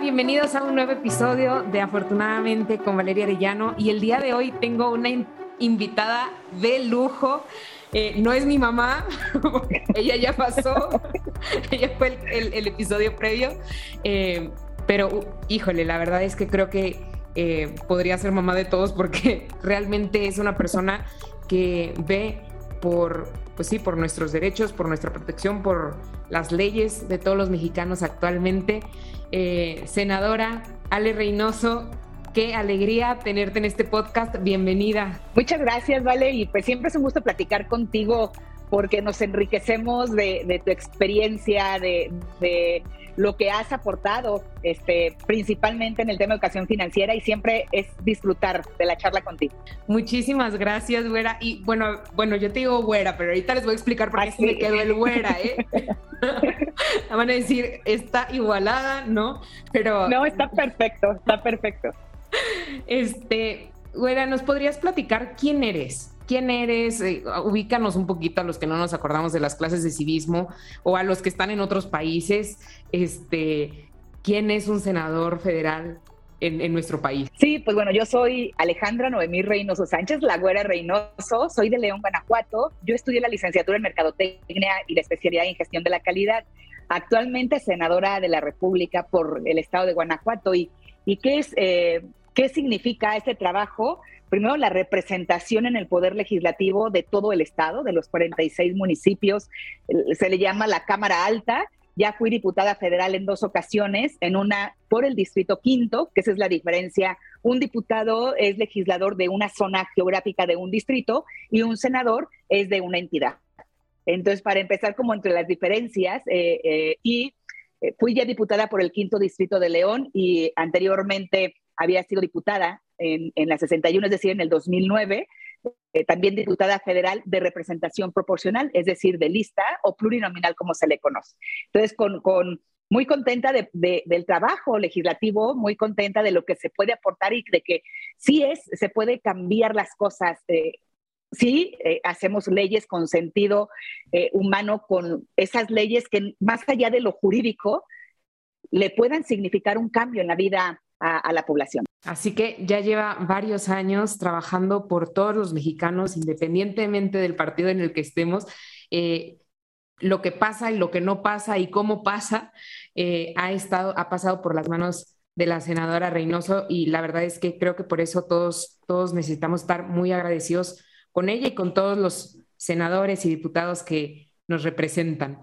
Bienvenidos a un nuevo episodio de Afortunadamente con Valeria Arellano y el día de hoy tengo una invitada de lujo. Eh, no es mi mamá, ella ya pasó, ella fue el, episodio previo, eh, pero híjole, la verdad es que creo que eh, podría ser mamá de todos porque realmente es una persona que ve por, pues sí, por nuestros derechos, por nuestra protección, por las leyes de todos los mexicanos actualmente. Eh, senadora Ale Reynoso, qué alegría tenerte en este podcast. Bienvenida. Muchas gracias, Vale. Y pues siempre es un gusto platicar contigo porque nos enriquecemos de, tu experiencia, de, lo que has aportado, este, principalmente en el tema de educación financiera y siempre es disfrutar de la charla contigo. Muchísimas gracias, güera. Y bueno, bueno, yo te digo güera, pero ahorita les voy a explicar por qué se me quedó el güera, ¿eh? Van a decir, está igualada, ¿no? Pero... No, está perfecto, está perfecto. Este, güera, ¿nos podrías platicar quién eres? Quién eres, eh, ubícanos un poquito a los que no nos acordamos de las clases de civismo o a los que están en otros países, este, quién es un senador federal en, nuestro país. Sí, pues bueno, yo soy Alejandra Noemí Reynoso Sánchez, la güera Reynoso, soy de León, Guanajuato, yo estudié la licenciatura en Mercadotecnia y la especialidad en Gestión de la Calidad, actualmente senadora de la República por el estado de Guanajuato. ¿Y, y qué es... Eh, ¿Qué significa este trabajo? Primero la representación en el poder legislativo de todo el estado, de los 46 municipios, se le llama la Cámara Alta. Ya fui diputada federal en dos ocasiones, en una por el Distrito Quinto, que esa es la diferencia. Un diputado es legislador de una zona geográfica de un distrito y un senador es de una entidad. Entonces, para empezar como entre las diferencias, eh, eh, y eh, fui ya diputada por el Quinto Distrito de León y anteriormente había sido diputada en, la 61, es decir, en el 2009, eh, también diputada federal de representación proporcional, es decir, de lista o plurinominal como se le conoce. Entonces, con, con muy contenta de, del trabajo legislativo, muy contenta de lo que se puede aportar y de que sí es, se puede cambiar las cosas. Eh, sí, eh, hacemos leyes con sentido humano, con esas leyes que más allá de lo jurídico, le puedan significar un cambio en la vida a, la población. Así que ya lleva varios años trabajando por todos los mexicanos, independientemente del partido en el que estemos. Eh, lo que pasa y lo que no pasa y cómo pasa eh, ha estado, ha pasado por las manos de la senadora Reynoso y la verdad es que creo que por eso todos, todos necesitamos estar muy agradecidos con ella y con todos los senadores y diputados que nos representan.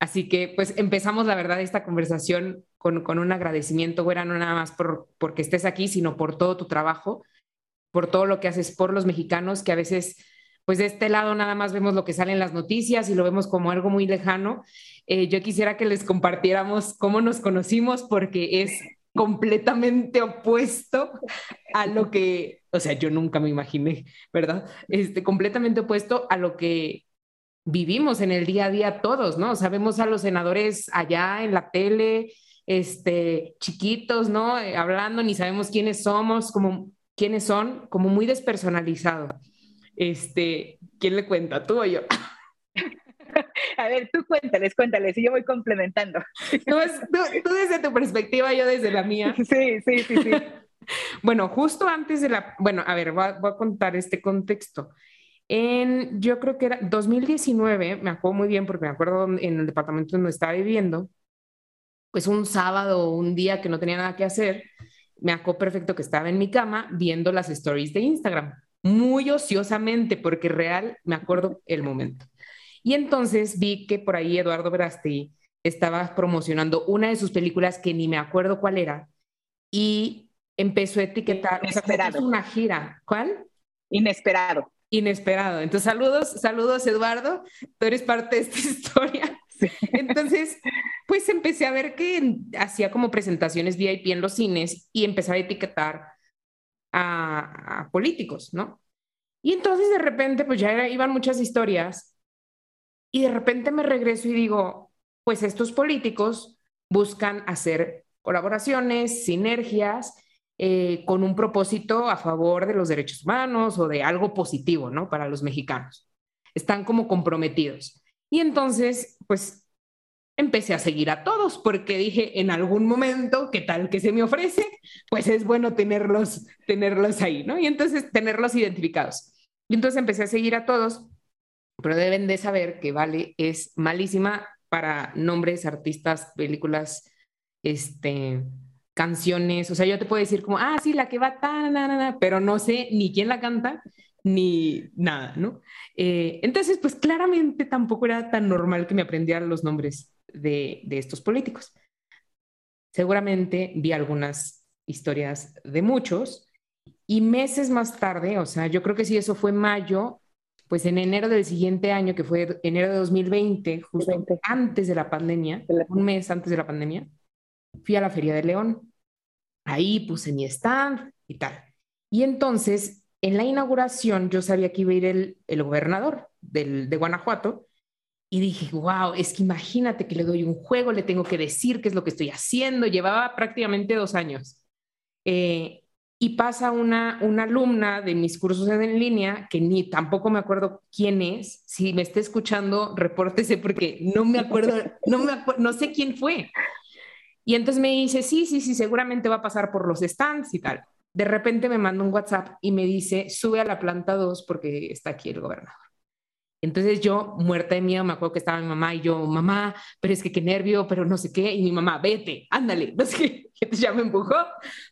Así que pues empezamos la verdad esta conversación con, un agradecimiento, güera, no nada más por porque estés aquí, sino por todo tu trabajo, por todo lo que haces por los mexicanos, que a veces, pues de este lado nada más vemos lo que sale en las noticias y lo vemos como algo muy lejano. Eh, yo quisiera que les compartiéramos cómo nos conocimos porque es completamente opuesto a lo que, o sea, yo nunca me imaginé, ¿verdad? Este, completamente opuesto a lo que vivimos en el día a día todos, ¿no? Sabemos a los senadores allá en la tele, este, chiquitos, ¿no? Eh, hablando, ni sabemos quiénes somos, como quiénes son, como muy despersonalizado. Este, ¿quién le cuenta, tú o yo? A ver, tú cuéntales, cuéntales, y yo voy complementando. Tú, desde tu perspectiva, yo desde la mía. Sí, sí, sí, sí. bueno, justo antes de la, bueno, a ver, voy a, voy a contar este contexto. En, yo creo que era 2019, me acuerdo muy bien porque me acuerdo en el departamento donde estaba viviendo, pues un sábado o un día que no tenía nada que hacer, me acuerdo perfecto que estaba en mi cama viendo las stories de Instagram, muy ociosamente, porque real me acuerdo el momento. Y entonces vi que por ahí Eduardo Brasti estaba promocionando una de sus películas que ni me acuerdo cuál era y empezó a etiquetar, Inesperado. una gira. ¿Cuál? Inesperado. Inesperado. Entonces, saludos, saludos Eduardo, tú eres parte de esta historia. Entonces, pues empecé a ver que hacía como presentaciones VIP en los cines y empezaba a etiquetar a, políticos, ¿no? Y entonces de repente, pues ya iban muchas historias y de repente me regreso y digo, pues estos políticos buscan hacer colaboraciones, sinergias, eh, con un propósito a favor de los derechos humanos o de algo positivo, ¿no? Para los mexicanos. Están como comprometidos. Y entonces, pues empecé a seguir a todos porque dije en algún momento, ¿qué tal que se me ofrece? Pues es bueno tenerlos, tenerlos ahí, ¿no? Y entonces tenerlos identificados. Y entonces empecé a seguir a todos, pero deben de saber que Vale es malísima para nombres, artistas, películas, este, canciones. O sea, yo te puedo decir como, ah, sí, la que va tan, pero no sé ni quién la canta ni nada, ¿no? Eh, entonces, pues claramente tampoco era tan normal que me aprendieran los nombres de, de estos políticos. Seguramente vi algunas historias de muchos y meses más tarde, o sea, yo creo que si eso fue mayo, pues en enero del siguiente año, que fue enero de 2020, justo antes de la pandemia, un mes antes de la pandemia, fui a la Feria de León. Ahí puse mi stand y tal. Y entonces, en la inauguración, yo sabía que iba a ir el, el gobernador del, de Guanajuato y dije, wow, es que imagínate que le doy un juego, le tengo que decir qué es lo que estoy haciendo. Llevaba prácticamente dos años. Eh, y pasa una, una alumna de mis cursos en línea, que ni tampoco me acuerdo quién es. Si me está escuchando, repórtese porque no me acuerdo, no, me no sé quién fue. Y entonces me dice, sí, sí, sí, seguramente va a pasar por los stands y tal. De repente me manda un WhatsApp y me dice, sube a la planta 2 porque está aquí el gobernador. Entonces yo, muerta de miedo, me acuerdo que estaba mi mamá y yo, mamá, pero es que qué nervio, pero no sé qué. Y mi mamá, vete, ándale, no sé qué. Entonces ya me empujó.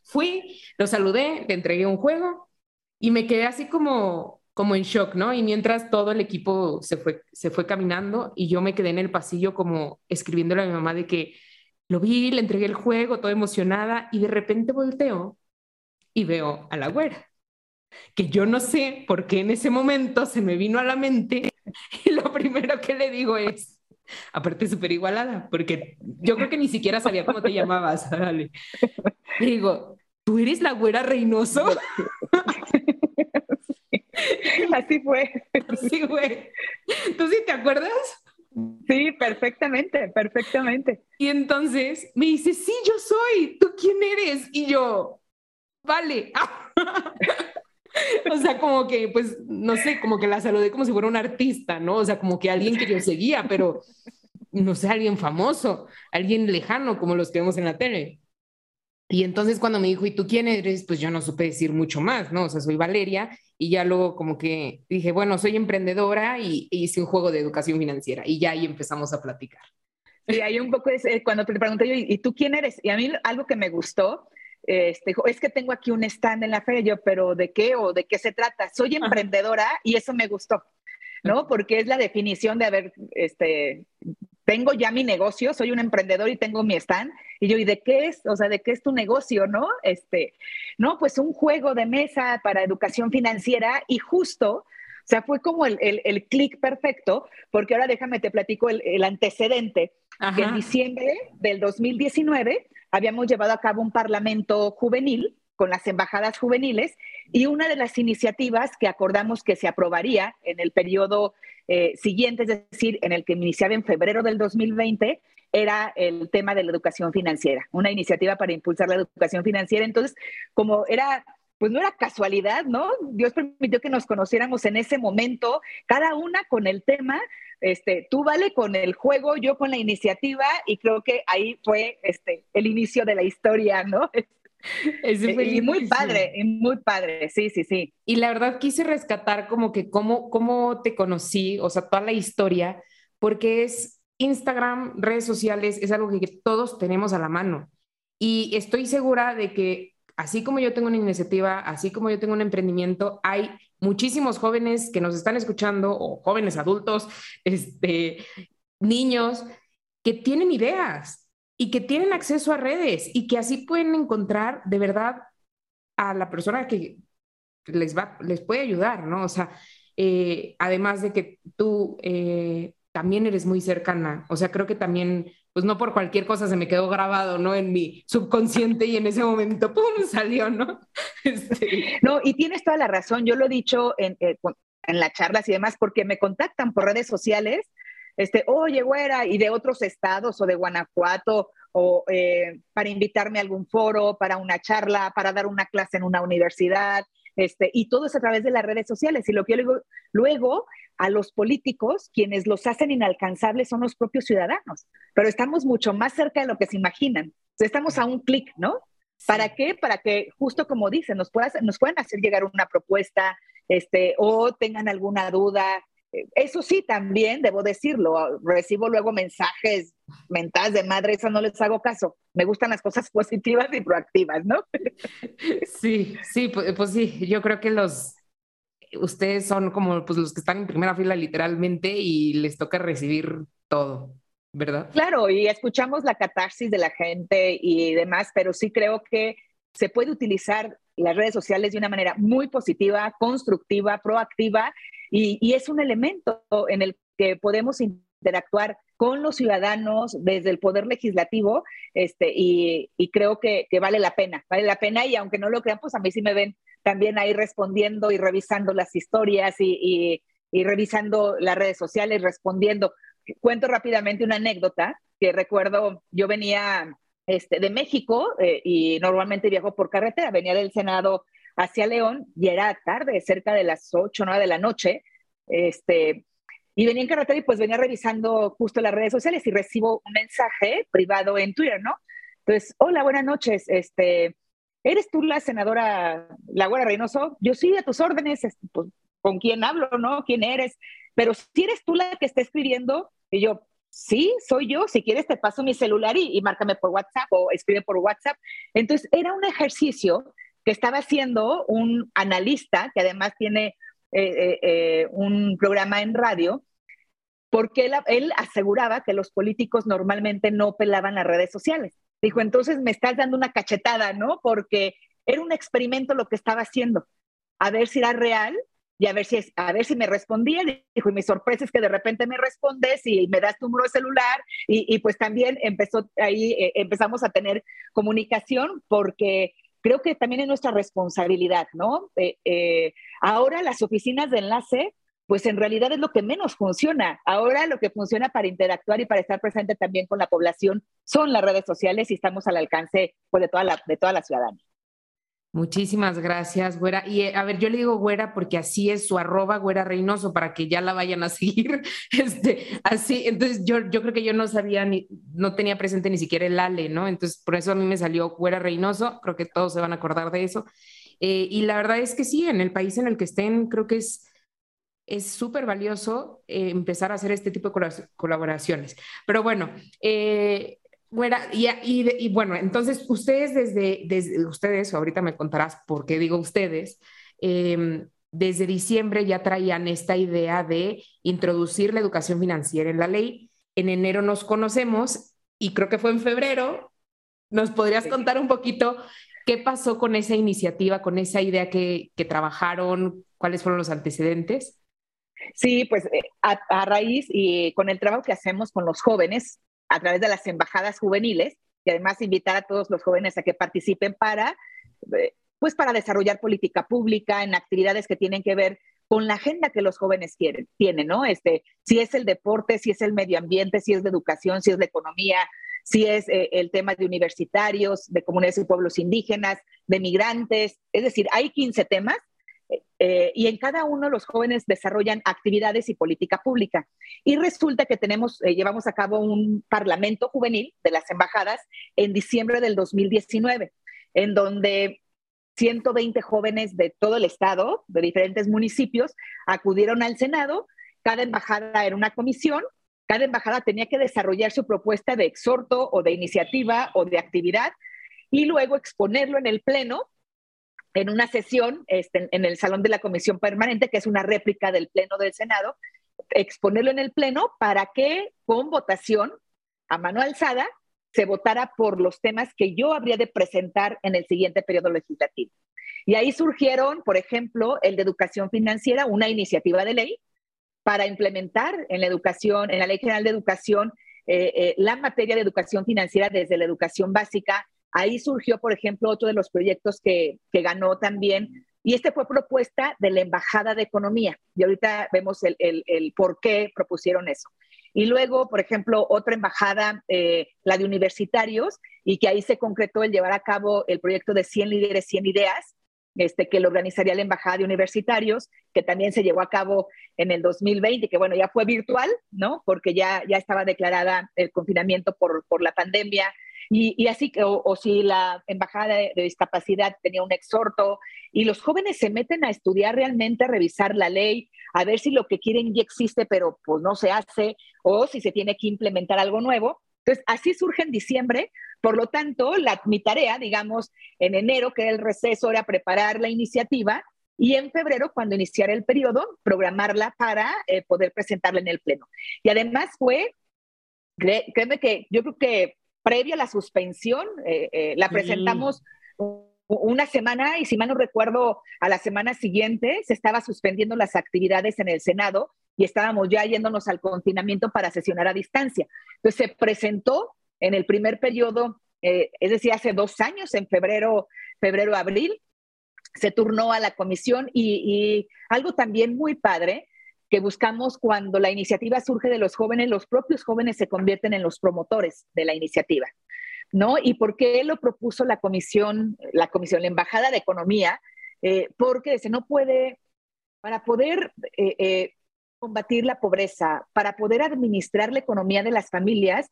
Fui, lo saludé, le entregué un juego y me quedé así como, como en shock, ¿no? Y mientras todo el equipo se fue, se fue caminando y yo me quedé en el pasillo como escribiéndole a mi mamá de que lo vi, le entregué el juego, toda emocionada y de repente volteo y veo a la güera que yo no sé por qué en ese momento se me vino a la mente y lo primero que le digo es, aparte súper igualada, porque yo creo que ni siquiera sabía cómo te llamabas, dale. digo, ¿tú eres la güera Reynoso? Así fue. Así fue. ¿Tú sí te acuerdas? Sí, perfectamente, perfectamente. Y entonces me dice, sí, yo soy, ¿tú quién eres? Y yo, vale. o sea, como que, pues, no sé, como que la saludé como si fuera un artista, ¿no? O sea, como que alguien que yo seguía, pero no sé, alguien famoso, alguien lejano, como los que vemos en la tele. Y entonces cuando me dijo, ¿y tú quién eres? Pues yo no supe decir mucho más, ¿no? O sea, soy Valeria y ya luego como que dije, bueno, soy emprendedora y, hice un juego de educación financiera y ya ahí empezamos a platicar. Sí, hay un poco, es, cuando te pregunté yo, ¿y tú quién eres? Y a mí algo que me gustó este, es que tengo aquí un stand en la feria, yo, pero ¿de qué o de qué se trata? Soy emprendedora y eso me gustó, ¿no? Porque es la definición de haber, este, tengo ya mi negocio, soy un emprendedor y tengo mi stand. Y yo, ¿y de qué es? O sea, ¿de qué es tu negocio, no? Este, no, pues un juego de mesa para educación financiera y justo, o sea, fue como el, el, el clic perfecto, porque ahora déjame te platico el, el antecedente. En diciembre del 2019 habíamos llevado a cabo un parlamento juvenil con las embajadas juveniles y una de las iniciativas que acordamos que se aprobaría en el periodo eh, siguiente, es decir, en el que iniciaba en febrero del 2020, era el tema de la educación financiera, una iniciativa para impulsar la educación financiera. Entonces, como era pues no era casualidad, ¿no? Dios permitió que nos conociéramos en ese momento, cada una con el tema, este, tú vale con el juego, yo con la iniciativa, y creo que ahí fue este, el inicio de la historia, ¿no? y muy padre, muy padre, sí, sí, sí. Y la verdad quise rescatar como que cómo, cómo te conocí, o sea, toda la historia, porque es Instagram, redes sociales, es algo que todos tenemos a la mano. Y estoy segura de que así como yo tengo una iniciativa, así como yo tengo un emprendimiento, hay muchísimos jóvenes que nos están escuchando, o jóvenes adultos, este, niños, que tienen ideas y que tienen acceso a redes y que así pueden encontrar de verdad a la persona que les, va, les puede ayudar, ¿no? O sea, eh, además de que tú eh, también eres muy cercana, o sea, creo que también pues no por cualquier cosa se me quedó grabado, ¿no? En mi subconsciente y en ese momento, ¡pum!, salió, ¿no? Este... No, y tienes toda la razón, yo lo he dicho en, eh, en las charlas y demás, porque me contactan por redes sociales, este, oye, güera, y de otros estados o de Guanajuato, o eh, para invitarme a algún foro, para una charla, para dar una clase en una universidad, este, y todo es a través de las redes sociales. Y lo que yo digo, luego a los políticos, quienes los hacen inalcanzables son los propios ciudadanos, pero estamos mucho más cerca de lo que se imaginan. estamos a un clic, ¿no? ¿Para qué? Para que, justo como dicen, nos, puedan, nos puedan hacer llegar una propuesta este, o tengan alguna duda. Eso sí, también debo decirlo, recibo luego mensajes mentadas de madre, eso no les hago caso. Me gustan las cosas positivas y proactivas, ¿no? Sí, sí, pues, pues sí, yo creo que los, ustedes son como pues, los que están en primera fila literalmente y les toca recibir todo. ¿verdad? Claro, y escuchamos la catarsis de la gente y demás, pero sí creo que se puede utilizar las redes sociales de una manera muy positiva, constructiva, proactiva, y, es un elemento en el que podemos interactuar con los ciudadanos desde el poder legislativo, este, y, creo que, vale la pena, vale la pena, y aunque no lo crean, pues a mí sí me ven también ahí respondiendo y revisando las historias y, y revisando las redes sociales, respondiendo. Cuento rápidamente una anécdota que recuerdo, yo venía este, de México eh, y normalmente viajo por carretera, venía del Senado hacia León y era tarde, cerca de las 8 o 9 de la noche, este, y venía en carretera y pues venía revisando justo las redes sociales y recibo un mensaje privado en Twitter, ¿no? Entonces, hola, buenas noches, este, ¿eres tú la senadora Laura Reynoso? Yo sí, a tus órdenes, este, pues, ¿con quién hablo, no? ¿Quién eres? pero si eres tú la que está escribiendo, y yo, sí, soy yo, si quieres te paso mi celular y, márcame por WhatsApp o escribe por WhatsApp. Entonces era un ejercicio que estaba haciendo un analista que además tiene eh, eh, eh, un programa en radio, porque él, aseguraba que los políticos normalmente no pelaban las redes sociales. Dijo, entonces me estás dando una cachetada, ¿no? Porque era un experimento lo que estaba haciendo, a ver si era real y a ver si, a ver si me respondía. Dijo, y mi sorpresa es que de repente me respondes y me das tu número de celular. Y, pues también empezó ahí, empezamos a tener comunicación porque creo que también es nuestra responsabilidad, ¿no? Eh, eh, ahora las oficinas de enlace, pues en realidad es lo que menos funciona. Ahora lo que funciona para interactuar y para estar presente también con la población son las redes sociales y estamos al alcance pues, de, toda la, de toda la ciudadanía. Muchísimas gracias, güera. Y eh, a ver, yo le digo güera porque así es su arroba güera Reynoso para que ya la vayan a seguir. Este, así, entonces yo, yo creo que yo no sabía ni, no tenía presente ni siquiera el Ale, ¿no? Entonces por eso a mí me salió güera Reynoso, creo que todos se van a acordar de eso. Eh, y la verdad es que sí, en el país en el que estén, creo que es es súper valioso eh, empezar a hacer este tipo de colaboraciones. Pero bueno, eh, bueno, y, y, bueno, entonces ustedes desde, desde, ustedes, ahorita me contarás por qué digo ustedes, em, desde diciembre ya traían esta idea de introducir la educación financiera en la ley. En enero nos conocemos y creo que fue en febrero. ¿Nos podrías contar un poquito qué pasó con esa iniciativa, con esa idea que, que trabajaron? ¿Cuáles fueron los antecedentes? Sí, pues eh, a, a, raíz y con el trabajo que hacemos con los jóvenes, a través de las embajadas juveniles y además invitar a todos los jóvenes a que participen para, eh, pues para desarrollar política pública en actividades que tienen que ver con la agenda que los jóvenes quieren, tienen, ¿no? Este, si es el deporte, si es el medio ambiente, si es de educación, si es de economía, si es eh, el tema de universitarios, de comunidades y pueblos indígenas, de migrantes, es decir, hay 15 temas eh, y en cada uno los jóvenes desarrollan actividades y política pública. Y resulta que tenemos, eh, llevamos a cabo un parlamento juvenil de las embajadas en diciembre del 2019, en donde 120 jóvenes de todo el estado, de diferentes municipios, acudieron al Senado. Cada embajada era una comisión. Cada embajada tenía que desarrollar su propuesta de exhorto o de iniciativa o de actividad y luego exponerlo en el Pleno en una sesión este, en el Salón de la Comisión Permanente, que es una réplica del Pleno del Senado, exponerlo en el Pleno para que con votación a mano alzada se votara por los temas que yo habría de presentar en el siguiente periodo legislativo. Y ahí surgieron, por ejemplo, el de educación financiera, una iniciativa de ley para implementar en la educación, en la Ley General de Educación, eh, eh, la materia de educación financiera desde la educación básica Ahí surgió, por ejemplo, otro de los proyectos que, ganó también, y este fue propuesta de la Embajada de Economía, y ahorita vemos el, por qué propusieron eso. Y luego, por ejemplo, otra embajada, eh, la de universitarios, y que ahí se concretó el llevar a cabo el proyecto de 100 líderes, 100 ideas, este, que lo organizaría la Embajada de Universitarios, que también se llevó a cabo en el 2020, que bueno, ya fue virtual, ¿no? Porque ya, ya estaba declarada el confinamiento por, por la pandemia. Y, así, o, o, si la Embajada de, Discapacidad tenía un exhorto, y los jóvenes se meten a estudiar realmente, a revisar la ley, a ver si lo que quieren ya existe, pero pues no se hace, o si se tiene que implementar algo nuevo. Entonces, así surge en diciembre. Por lo tanto, la, mi tarea, digamos, en enero, que era el receso, era preparar la iniciativa y en febrero, cuando iniciara el periodo, programarla para eh, poder presentarla en el Pleno. Y además fue, créeme que yo creo que previa a la suspensión, eh, eh, la presentamos una semana y si mal no recuerdo, a la semana siguiente se estaba suspendiendo las actividades en el Senado y estábamos ya yéndonos al confinamiento para sesionar a distancia. Entonces se presentó en el primer periodo, eh, es decir, hace dos años, en febrero, febrero, abril, se turnó a la comisión y, algo también muy padre que buscamos cuando la iniciativa surge de los jóvenes, los propios jóvenes se convierten en los promotores de la iniciativa, ¿no? ¿Y por qué lo propuso la comisión, la comisión, la Embajada de Economía? Eh, porque se no puede, para poder eh, combatir la pobreza, para poder administrar la economía de las familias,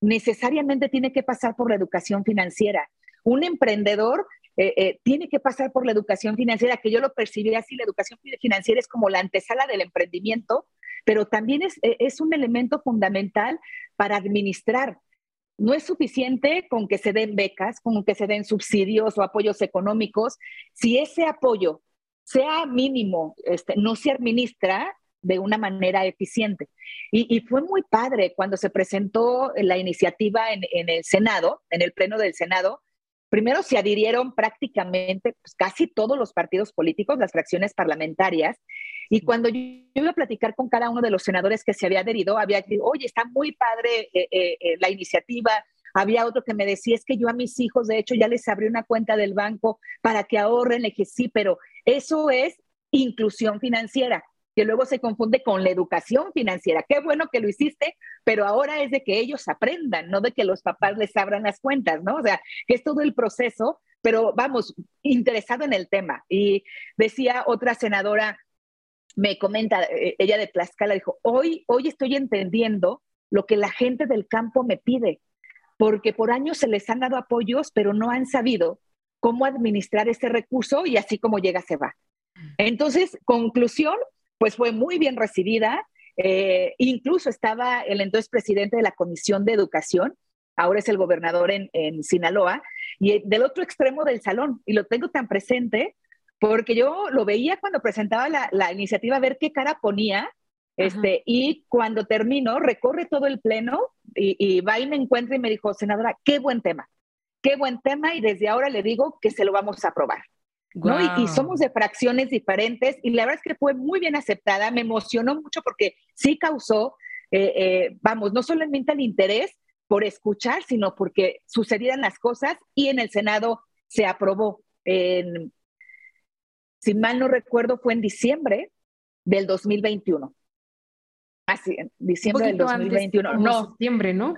necesariamente tiene que pasar por la educación financiera. Un emprendedor eh, eh, tiene que pasar por la educación financiera, que yo lo percibí así, la educación financiera es como la antesala del emprendimiento, pero también es, eh, es un elemento fundamental para administrar. No es suficiente con que se den becas, con que se den subsidios o apoyos económicos. Si ese apoyo sea mínimo, este, no se administra, de una manera eficiente. Y, fue muy padre cuando se presentó la iniciativa en, el Senado, en el Pleno del Senado. Primero se adhirieron prácticamente pues, casi todos los partidos políticos, las fracciones parlamentarias. Y cuando yo, iba a platicar con cada uno de los senadores que se había adherido, había dicho, oye, está muy padre eh, eh, eh, la iniciativa. Había otro que me decía, es que yo a mis hijos, de hecho, ya les abrí una cuenta del banco para que ahorren. Le dije, sí, pero eso es inclusión financiera que luego se confunde con la educación financiera. Qué bueno que lo hiciste, pero ahora es de que ellos aprendan, no de que los papás les abran las cuentas, ¿no? O sea, que es todo el proceso, pero vamos, interesado en el tema. Y decía otra senadora, me comenta, eh, ella de Tlaxcala, dijo, hoy, hoy estoy entendiendo lo que la gente del campo me pide, porque por años se les han dado apoyos, pero no han sabido cómo administrar ese recurso y así como llega se va. Entonces, conclusión, pues fue muy bien recibida. Eh, incluso estaba el entonces presidente de la Comisión de Educación, ahora es el gobernador en, Sinaloa, y del otro extremo del salón, y lo tengo tan presente porque yo lo veía cuando presentaba la, iniciativa, a ver qué cara ponía, este, y cuando terminó, recorre todo el pleno y, y, va y me encuentra y me dijo, senadora, qué buen tema, qué buen tema, y desde ahora le digo que se lo vamos a aprobar. Y, somos de fracciones diferentes y la verdad es que fue muy bien aceptada, me emocionó mucho porque sí causó, eh, eh, vamos, no solamente el interés por escuchar, sino porque sucedieran las cosas y en el Senado se aprobó. En, si mal no recuerdo, fue en diciembre del 2021. Así, en diciembre del 2021. no, septiembre, ¿no?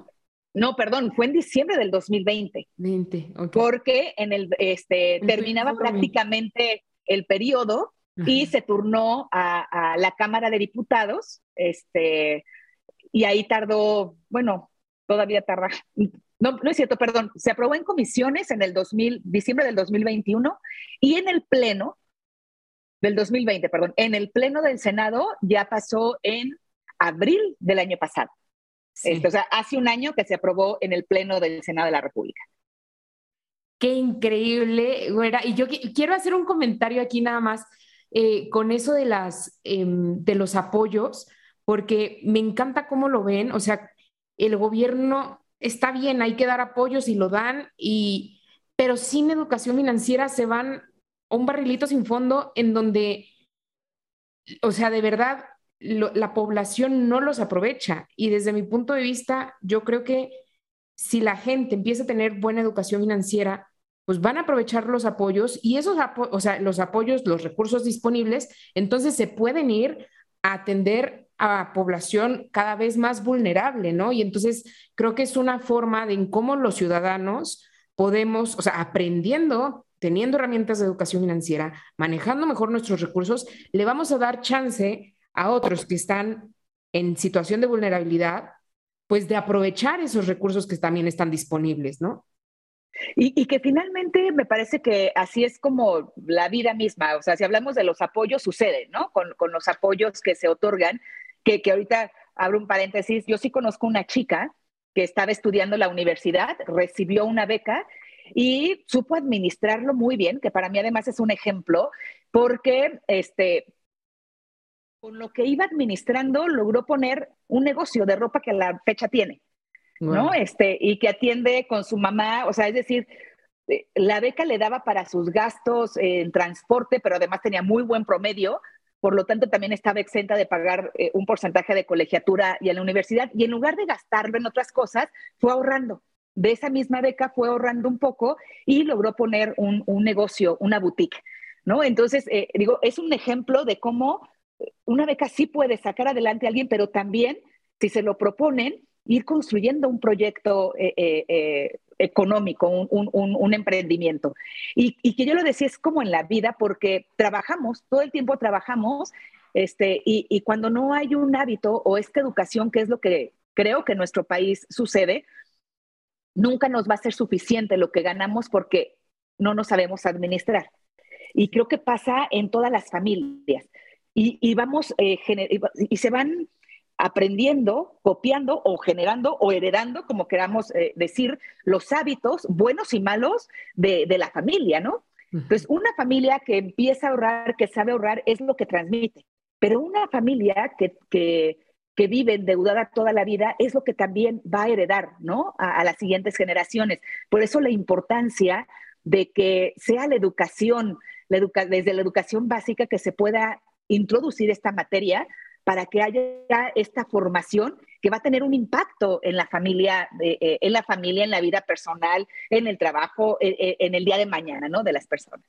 No, perdón, fue en diciembre del 2020. 20, Porque en el, este, terminaba prácticamente el periodo y se turnó a, la Cámara de Diputados, este, y ahí tardó, bueno, todavía tarda, no, no es cierto, perdón, se aprobó en comisiones en el 2000, diciembre del 2021 y en el Pleno del 2020, perdón, en el Pleno del Senado ya pasó en abril del año pasado. Este, o sea, hace un año que se aprobó en el Pleno del Senado de la República. Qué increíble, güera. Y yo quiero hacer un comentario aquí nada más eh, con eso de, las, em, de los apoyos, porque me encanta cómo lo ven. O sea, el gobierno está bien, hay que dar apoyos y lo dan, y, pero sin educación financiera se van a un barrilito sin fondo en donde, o sea, de verdad, la población no los aprovecha. Y desde mi punto de vista, yo creo que si la gente empieza a tener buena educación financiera, pues van a aprovechar los apoyos y esos o sea, los apoyos, los recursos disponibles, entonces se pueden ir a atender a población cada vez más vulnerable, ¿no? Y entonces creo que es una forma de en cómo los ciudadanos podemos, o sea, aprendiendo teniendo herramientas de educación financiera, manejando mejor nuestros recursos, le vamos a dar chance a otros que están en situación de vulnerabilidad, pues de aprovechar esos recursos que también están disponibles, ¿no? Y, que finalmente me parece que así es como la vida misma. O sea, si hablamos de los apoyos, sucede, ¿no? Con, los apoyos que se otorgan, que, que ahorita abro un paréntesis, yo sí conozco una chica que estaba estudiando la universidad, recibió una beca y supo administrarlo muy bien, que para mí además es un ejemplo, porque este, con lo que iba administrando logró poner un negocio de ropa que a la fecha tiene, ¿no? Este, y que atiende con su mamá, o sea, es decir, eh, la beca le daba para sus gastos en transporte, pero además tenía muy buen promedio, por lo tanto también estaba exenta de pagar eh, un porcentaje de colegiatura y en la universidad, y en lugar de gastarlo en otras cosas, fue ahorrando de esa misma beca fue ahorrando un poco y logró poner un, negocio, una boutique, ¿no? Entonces, eh, digo, es un ejemplo de cómo una beca sí puede sacar adelante a alguien, pero también, si se lo proponen, ir construyendo un proyecto eh, eh, económico, un, emprendimiento. Y, y, que yo lo decía, es como en la vida, porque trabajamos, todo el tiempo trabajamos, este, y, y cuando no hay un hábito o esta educación, que es lo que creo que en nuestro país sucede, nunca nos va a ser suficiente lo que ganamos porque no nos sabemos administrar. Y creo que pasa en todas las familias. Y, vamos, eh, y se van aprendiendo, copiando o generando o heredando, como queramos eh, decir, los hábitos buenos y malos de, la familia, ¿no? Entonces, una familia que empieza a ahorrar, que sabe ahorrar, es lo que transmite. Pero una familia que, que que vive endeudada toda la vida es lo que también va a heredar, ¿no? A, las siguientes generaciones. Por eso la importancia de que sea la educación, la desde la educación básica, que se pueda introducir esta materia para que haya esta formación que va a tener un impacto en la familia, eh, en la familia, en la vida personal, en el trabajo, en el día de mañana, ¿no? De las personas.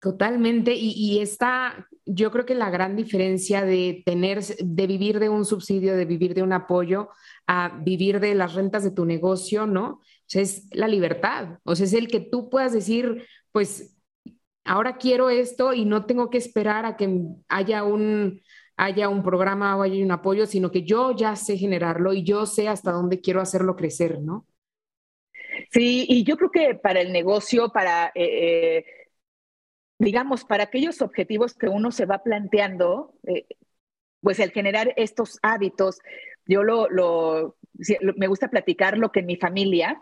Totalmente, y, está, yo creo que la gran diferencia de tener, de vivir de un subsidio, de vivir de un apoyo, a vivir de las rentas de tu negocio, ¿no? Es la libertad, o sea, es el que tú puedas decir, pues, ahora quiero esto y no tengo que esperar a que haya un, haya un programa o haya un apoyo, sino que yo ya sé generarlo y yo sé hasta dónde quiero hacerlo crecer, ¿no? Sí, y yo creo que para el negocio, para... Eh, eh, digamos, para aquellos objetivos que uno se va planteando, eh, pues el generar estos hábitos, yo lo, me gusta platicar lo que en mi familia,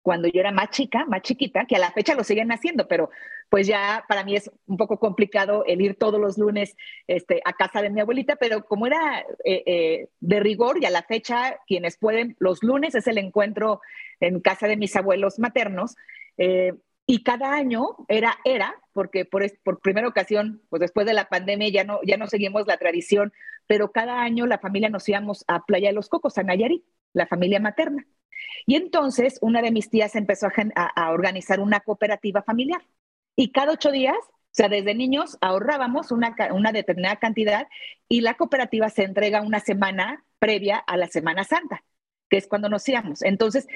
cuando yo era más chica, más chiquita, que a la fecha lo siguen haciendo, pero pues ya para mí es un poco complicado el ir todos los lunes este, a casa de mi abuelita, pero como era eh, eh, de rigor y a la fecha quienes pueden, los lunes es el encuentro en casa de mis abuelos maternos, y cada año era, era, porque por, por primera ocasión, pues después de la pandemia ya no, ya no seguimos la tradición, pero cada año la familia nos íbamos a Playa de los Cocos, a Nayarit, la familia materna. Y entonces una de mis tías empezó a, organizar una cooperativa familiar. Y cada ocho días, o sea, desde niños ahorrábamos una, una determinada cantidad y la cooperativa se entrega una semana previa a la Semana Santa que es cuando nos íbamos. Entonces,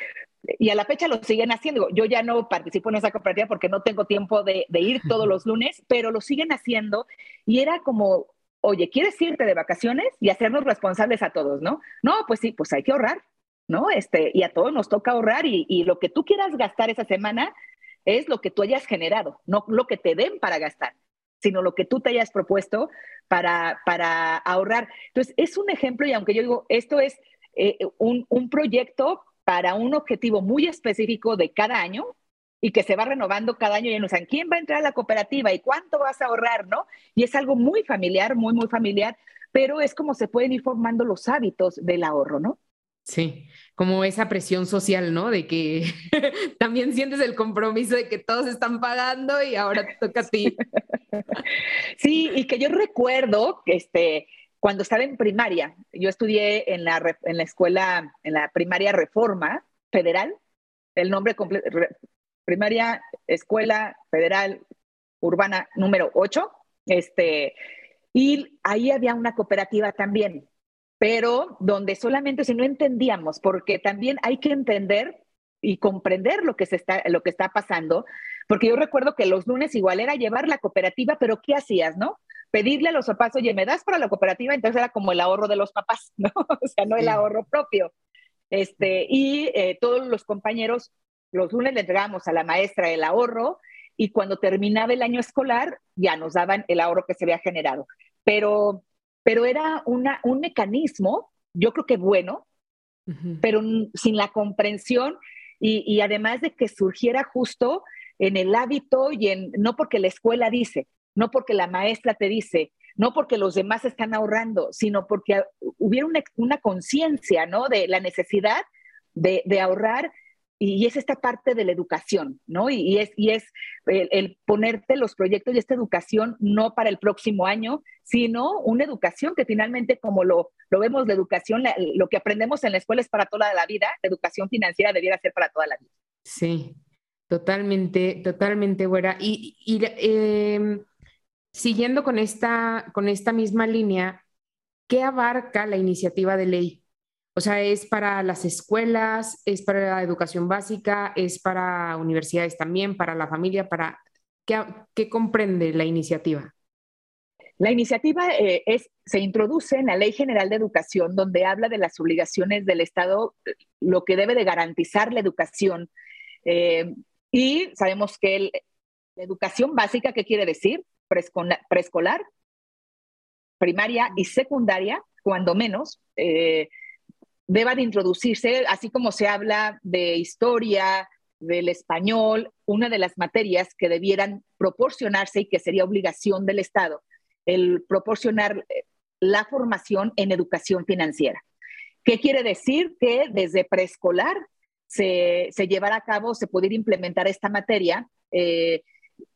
y a la fecha lo siguen haciendo. Yo ya no participo en esa cooperativa porque no tengo tiempo de, ir todos los lunes, pero lo siguen haciendo y era como, oye, ¿quieres irte de vacaciones y hacernos responsables a todos, no? No, pues sí, pues hay que ahorrar, ¿no? Este, y a todos nos toca ahorrar y, y lo que tú quieras gastar esa semana es lo que tú hayas generado, no lo que te den para gastar sino lo que tú te hayas propuesto para, para ahorrar. Entonces, es un ejemplo y aunque yo digo, esto es eh, un, un proyecto para un objetivo muy específico de cada año y que se va renovando cada año y nos saben quién va a entrar a la cooperativa y cuánto vas a ahorrar, ¿no? Y es algo muy familiar, muy, muy familiar, pero es como se pueden ir formando los hábitos del ahorro, ¿no? Sí, como esa presión social, ¿no? De que también sientes el compromiso de que todos están pagando y ahora te toca a ti. sí, y que yo recuerdo que este, cuando estaba en primaria, yo estudié en la, en la escuela, en la primaria Reforma Federal, el nombre completo, primaria Escuela Federal Urbana número 8, este, y ahí había una cooperativa también, pero donde solamente si no entendíamos, porque también hay que entender y comprender lo que, se está, lo que está pasando, Porque yo recuerdo que los lunes igual era llevar la cooperativa, pero ¿qué hacías, no? Pedirle a los papás, oye, ¿me das para la cooperativa? Entonces era como el ahorro de los papás, ¿no? O sea, no el ahorro propio. Este, y eh, todos los compañeros, los lunes le entregábamos a la maestra el ahorro y cuando terminaba el año escolar ya nos daban el ahorro que se había generado. Pero, pero era una, un mecanismo, yo creo que bueno, pero sin la comprensión y, y, además de que surgiera justo en el hábito y en, no porque la escuela dice, no porque la maestra te dice, no porque los demás están ahorrando, sino porque hubiera una, una conciencia, ¿no? De la necesidad de, de, ahorrar y es esta parte de la educación, ¿no? Y, es, y es el, ponerte los proyectos y esta educación no para el próximo año, sino una educación que finalmente, como lo, lo vemos, la educación, lo que aprendemos en la escuela es para toda la vida, la educación financiera debiera ser para toda la vida. Sí, totalmente, totalmente, buena. Y, eh, siguiendo con esta, con esta misma línea, ¿qué abarca la iniciativa de ley? O sea, es para las escuelas, es para la educación básica, es para universidades también, para la familia, para ¿qué, comprende la iniciativa? La iniciativa eh, es, se introduce en la Ley General de Educación, donde habla de las obligaciones del Estado, lo que debe de garantizar la educación. Eh, y sabemos que la educación básica, ¿qué quiere decir? Preescolar, primaria y secundaria, cuando menos. Eh, deba de introducirse, así como se habla de historia, del español, una de las materias que debieran proporcionarse y que sería obligación del Estado, el proporcionar eh, la formación en educación financiera. ¿Qué quiere decir? Que desde preescolar se, llevará a cabo, se pudiera implementar esta materia eh,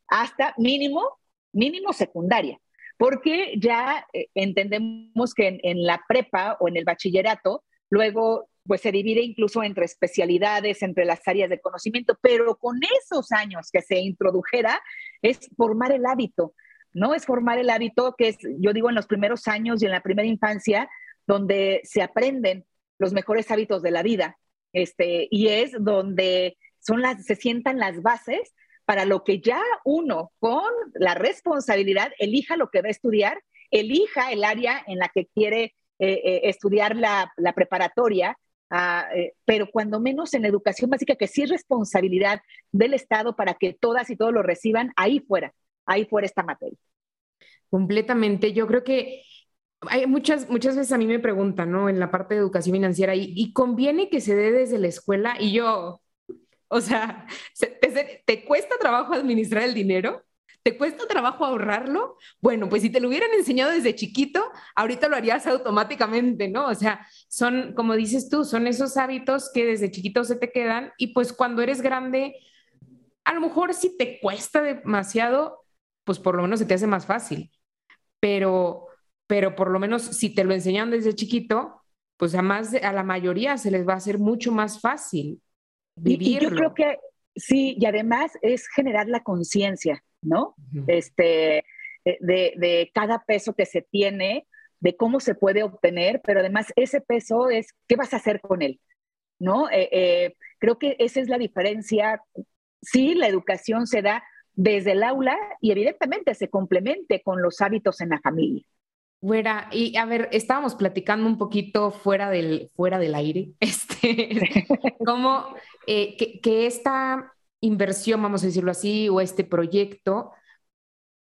hasta mínimo, mínimo secundaria, porque ya eh, entendemos que en, la prepa o en el bachillerato Luego, pues se divide incluso entre especialidades, entre las áreas de conocimiento, pero con esos años que se introdujera es formar el hábito, ¿no? Es formar el hábito que es, yo digo, en los primeros años y en la primera infancia, donde se aprenden los mejores hábitos de la vida, este, y es donde son las, se sientan las bases para lo que ya uno con la responsabilidad elija lo que va a estudiar, elija el área en la que quiere eh, eh, estudiar la, preparatoria, ah, eh, pero cuando menos en educación básica, que sí es responsabilidad del Estado para que todas y todos lo reciban, ahí fuera, ahí fuera esta materia. Completamente. Yo creo que hay muchas, muchas veces a mí me preguntan, ¿no? En la parte de educación financiera, ¿y, conviene que se dé desde la escuela? Y yo, o sea, ¿te cuesta trabajo administrar el dinero? ¿Te cuesta trabajo ahorrarlo? Bueno, pues si te lo hubieran enseñado desde chiquito, ahorita lo harías automáticamente, ¿no? O sea, son, como dices tú, son esos hábitos que desde chiquito se te quedan y pues cuando eres grande, a lo mejor si te cuesta demasiado, pues por lo menos se te hace más fácil. Pero, pero por lo menos si te lo enseñan desde chiquito, pues a, más a la mayoría se les va a hacer mucho más fácil vivirlo. Y, yo creo que sí, y además es generar la conciencia ¿no? Este, eh, de, de, cada peso que se tiene, de cómo se puede obtener, pero además ese peso es, ¿qué vas a hacer con él? ¿No? Eh, eh, creo que esa es la diferencia. Sí, la educación se da desde el aula y evidentemente se complemente con los hábitos en la familia. Fuera, y a ver, estábamos platicando un poquito fuera del, fuera del aire, este, como que, que, esta inversión, vamos a decirlo así, o este proyecto,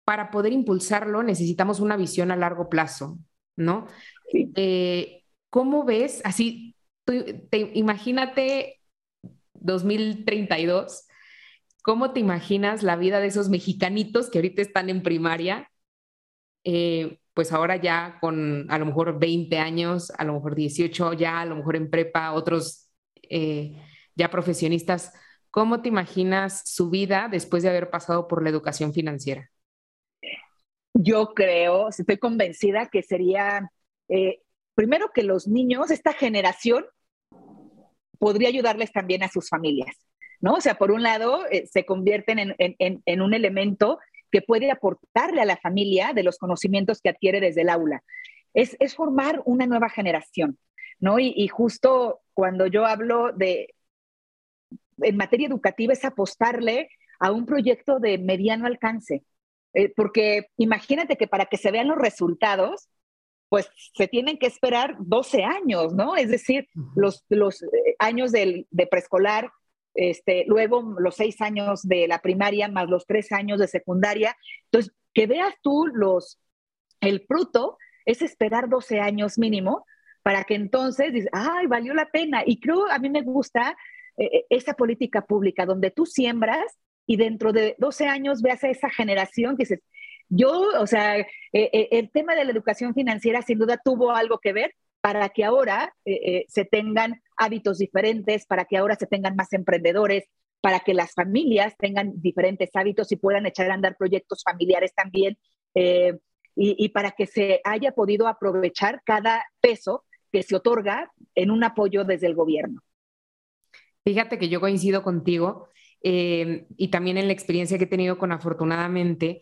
para poder impulsarlo necesitamos una visión a largo plazo, ¿no? Eh, ¿Cómo ves? Así, te, imagínate 2032, ¿cómo te imaginas la vida de esos mexicanitos que ahorita están en primaria? Eh, pues ahora ya con a lo mejor 20 años, a lo mejor 18 ya, a lo mejor en prepa, otros eh, ya profesionistas ¿Cómo te imaginas su vida después de haber pasado por la educación financiera? Yo creo, estoy convencida que sería, eh, primero que los niños, esta generación, podría ayudarles también a sus familias, ¿no? O sea, por un lado, eh, se convierten en, un elemento que puede aportarle a la familia de los conocimientos que adquiere desde el aula. Es, formar una nueva generación, ¿no? y, justo cuando yo hablo de en materia educativa es apostarle a un proyecto de mediano alcance. Eh, porque imagínate que para que se vean los resultados, pues se tienen que esperar 12 años, ¿no? Es decir, los, los eh, años de preescolar, este, luego los seis años de la primaria más los tres años de secundaria. Entonces, que veas tú los, el fruto es esperar 12 años mínimo para que entonces dices, ay, valió la pena. Y creo, a mí me gusta eh, esa política pública donde tú siembras y dentro de 12 años veas a esa generación que dices, yo, o sea, eh, eh, el tema de la educación financiera sin duda tuvo algo que ver para que ahora eh, se tengan hábitos diferentes, para que ahora se tengan más emprendedores, para que las familias tengan diferentes hábitos y puedan echar a andar proyectos familiares también, y para que se haya podido aprovechar cada peso que se otorga en un apoyo desde el gobierno. Fíjate que yo coincido contigo y también en la experiencia que he tenido con afortunadamente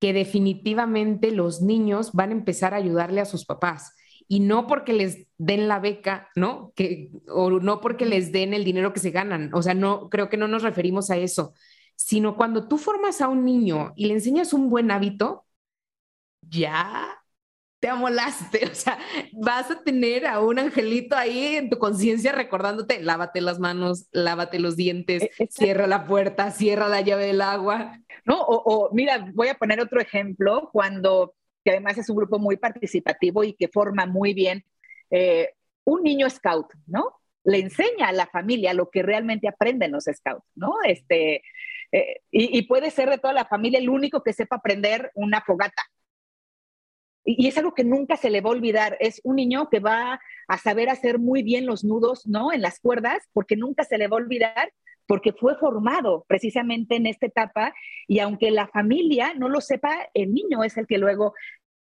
que definitivamente los niños van a empezar a ayudarle a sus papás y no porque les den la beca, ¿no? Que, o no porque les den el dinero que se ganan. O sea, no, creo que no nos referimos a eso, sino cuando tú formas a un niño y le enseñas un buen hábito, ya te amolaste, o sea, vas a tener a un angelito ahí en tu conciencia recordándote, lávate las manos, lávate los dientes, e, cierra la puerta, cierra la llave del agua. No, o, mira, voy a poner otro ejemplo, cuando, que además es un grupo muy participativo y que forma muy bien, eh, un niño scout, ¿no? Le enseña a la familia lo que realmente aprenden los scouts, ¿no? Este, eh, y, y puede ser de toda la familia el único que sepa aprender una fogata, y es algo que nunca se le va a olvidar. Es un niño que va a saber hacer muy bien los nudos, ¿no? En las cuerdas, porque nunca se le va a olvidar, porque fue formado precisamente en esta etapa. Y aunque la familia no lo sepa, el niño es el que luego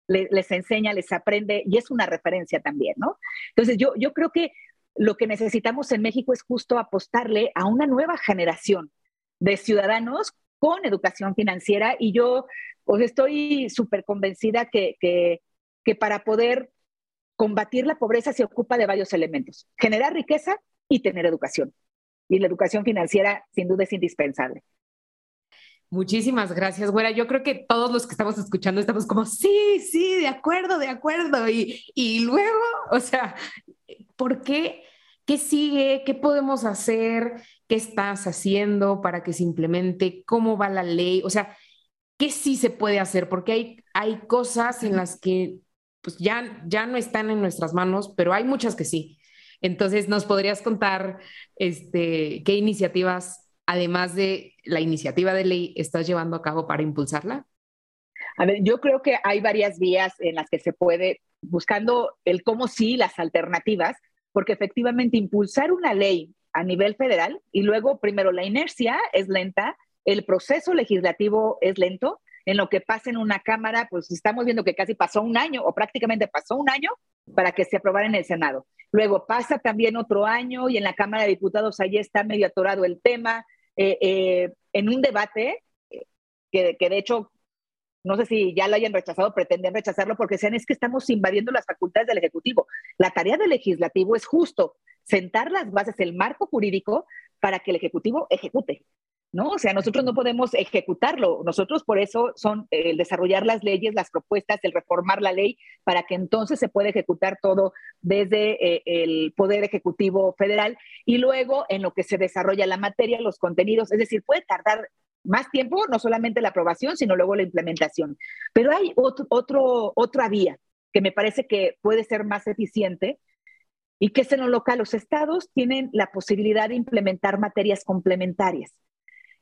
les enseña, les aprende y es una referencia también, ¿no? Entonces, yo, yo creo que lo que necesitamos en México es justo apostarle a una nueva generación de ciudadanos con educación financiera y yo pues estoy súper convencida que, que, para poder combatir la pobreza se ocupa de varios elementos, generar riqueza y tener educación. Y la educación financiera sin duda es indispensable. Muchísimas gracias, Güera. Yo creo que todos los que estamos escuchando estamos como, sí, sí, de acuerdo, de acuerdo. Y, y luego, o sea, ¿por qué? ¿Qué sigue? ¿Qué podemos hacer? ¿Qué estás haciendo para que se implemente? ¿Cómo va la ley? O sea, ¿qué sí se puede hacer? Porque hay, hay cosas en las que pues ya, ya no están en nuestras manos, pero hay muchas que sí. Entonces, ¿nos podrías contar este, qué iniciativas, además de la iniciativa de ley, estás llevando a cabo para impulsarla? A ver, yo creo que hay varias vías en las que se puede, buscando el cómo sí, las alternativas, porque efectivamente impulsar una ley a nivel federal y luego primero la inercia es lenta el proceso legislativo es lento. En lo que pasa en una Cámara, pues estamos viendo que casi pasó un año o prácticamente pasó un año para que se aprobara en el Senado. Luego pasa también otro año y en la Cámara de Diputados ahí está medio atorado el tema. Eh, eh, en un debate eh, que, que de hecho no sé si ya lo hayan rechazado, pretenden rechazarlo porque sean es que estamos invadiendo las facultades del Ejecutivo. La tarea del legislativo es justo sentar las bases, el marco jurídico para que el Ejecutivo ejecute. ¿no? O sea, nosotros no podemos ejecutarlo. Nosotros por eso son el desarrollar las leyes, las propuestas, el reformar la ley para que entonces se pueda ejecutar todo desde eh, el Poder Ejecutivo Federal y luego en lo que se desarrolla la materia, los contenidos, es decir, puede tardar más tiempo, no solamente la aprobación, sino luego la implementación. Pero hay otro, otro, otra vía que me parece que puede ser más eficiente y que es en lo local. Los estados tienen la posibilidad de implementar materias complementarias.